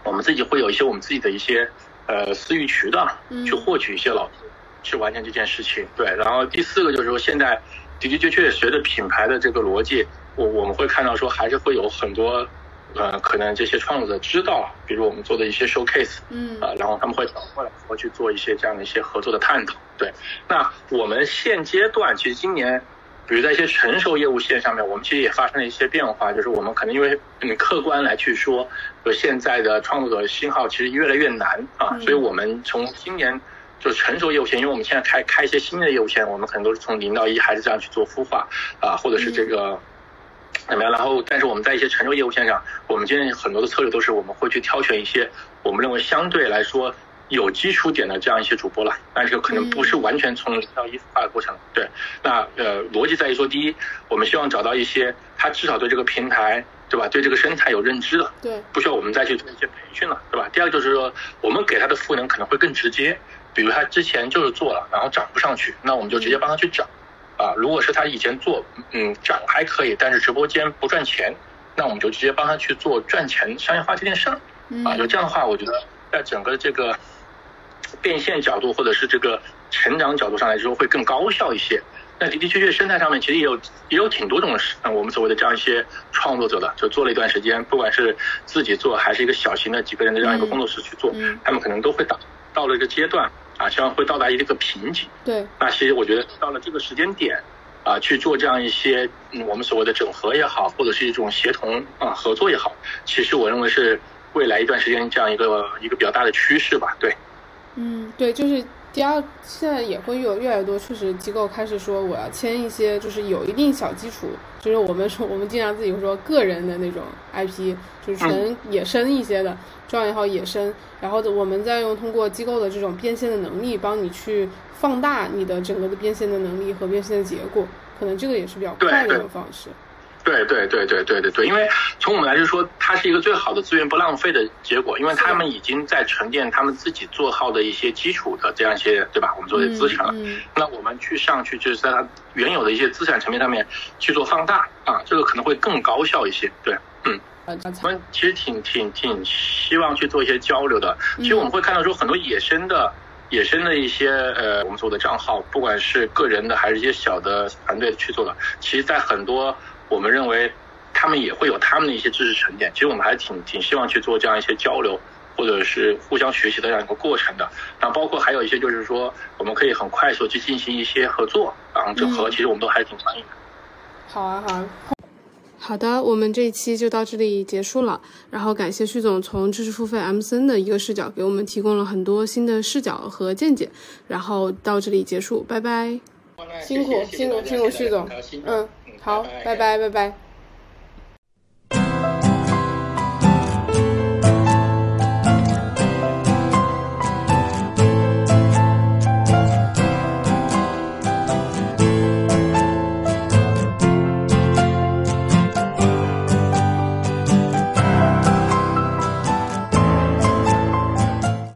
我们自己会有一些我们自己的一些呃私域渠道，去获取一些老师，去完成这件事情。对，然后第四个就是说，现在的的确确随着品牌的这个逻辑，我我们会看到说，还是会有很多呃可能这些创作者知道，比如我们做的一些 showcase，嗯，啊，然后他们会找过来，会去做一些这样的一些合作的探讨。对，那我们现阶段其实今年。比如在一些成熟业务线上面，我们其实也发生了一些变化，就是我们可能因为嗯客观来去说，就现在的创作者信号其实越来越难啊，所以我们从今年就成熟业务线，因为我们现在开开一些新的业务线，我们可能都是从零到一还是这样去做孵化啊，或者是这个怎么样？然后，但是我们在一些成熟业务线上，我们今天很多的策略都是我们会去挑选一些我们认为相对来说。有基础点的这样一些主播了，但是可能不是完全从零到一孵化的过程。对，那呃逻辑在于说，第一，我们希望找到一些他至少对这个平台，对吧？对这个生态有认知的，对，不需要我们再去做一些培训了，对吧？第二就是说，我们给他的赋能可能会更直接，比如他之前就是做了，然后涨不上去，那我们就直接帮他去涨。啊，如果是他以前做嗯涨还可以，但是直播间不赚钱，那我们就直接帮他去做赚钱商业化这件事儿啊，就这样的话，我觉得在整个这个变现角度或者是这个成长角度上来说会更高效一些。那的的确确，生态上面其实也有也有挺多种，嗯，我们所谓的这样一些创作者的，就做了一段时间，不管是自己做还是一个小型的几个人的这样一个工作室去做，他们可能都会到到了一个阶段啊，希望会到达一个瓶颈。对。那其实我觉得到了这个时间点啊，去做这样一些嗯，我们所谓的整合也好，或者是一种协同啊合作也好，其实我认为是未来一段时间这样一个一个比较大的趋势吧。对。嗯，对，就是。第二，现在也会有越来越多，确实机构开始说我要签一些，就是有一定小基础，就是我们说我们经常自己会说个人的那种 IP，就是纯野生一些的，状元号野生，然后我们再用通过机构的这种变现的能力，帮你去放大你的整个的变现的能力和变现的结果，可能这个也是比较快的一种方式。对对对对对对对对对，因为从我们来就说，它是一个最好的资源不浪费的结果，因为他们已经在沉淀他们自己做好的一些基础的这样一些，对吧？我们做的资产了，那我们去上去就是在它原有的一些资产层面上面去做放大啊，这个可能会更高效一些。对，嗯，我们其实挺挺挺希望去做一些交流的。其实我们会看到说很多野生的野生的一些呃我们做的账号，不管是个人的还是一些小的团队去做的，其实在很多。我们认为，他们也会有他们的一些知识沉淀。其实我们还挺挺希望去做这样一些交流，或者是互相学习的这样一个过程的。那包括还有一些就是说，我们可以很快速去进行一些合作，然后整合，其实我们都还挺欢迎的。好啊，好。好的，我们这一期就到这里结束了。然后感谢旭总从知识付费 M 森的一个视角，给我们提供了很多新的视角和见解。然后到这里结束，拜拜。辛苦辛苦辛苦，旭总。嗯。好，拜拜，拜拜。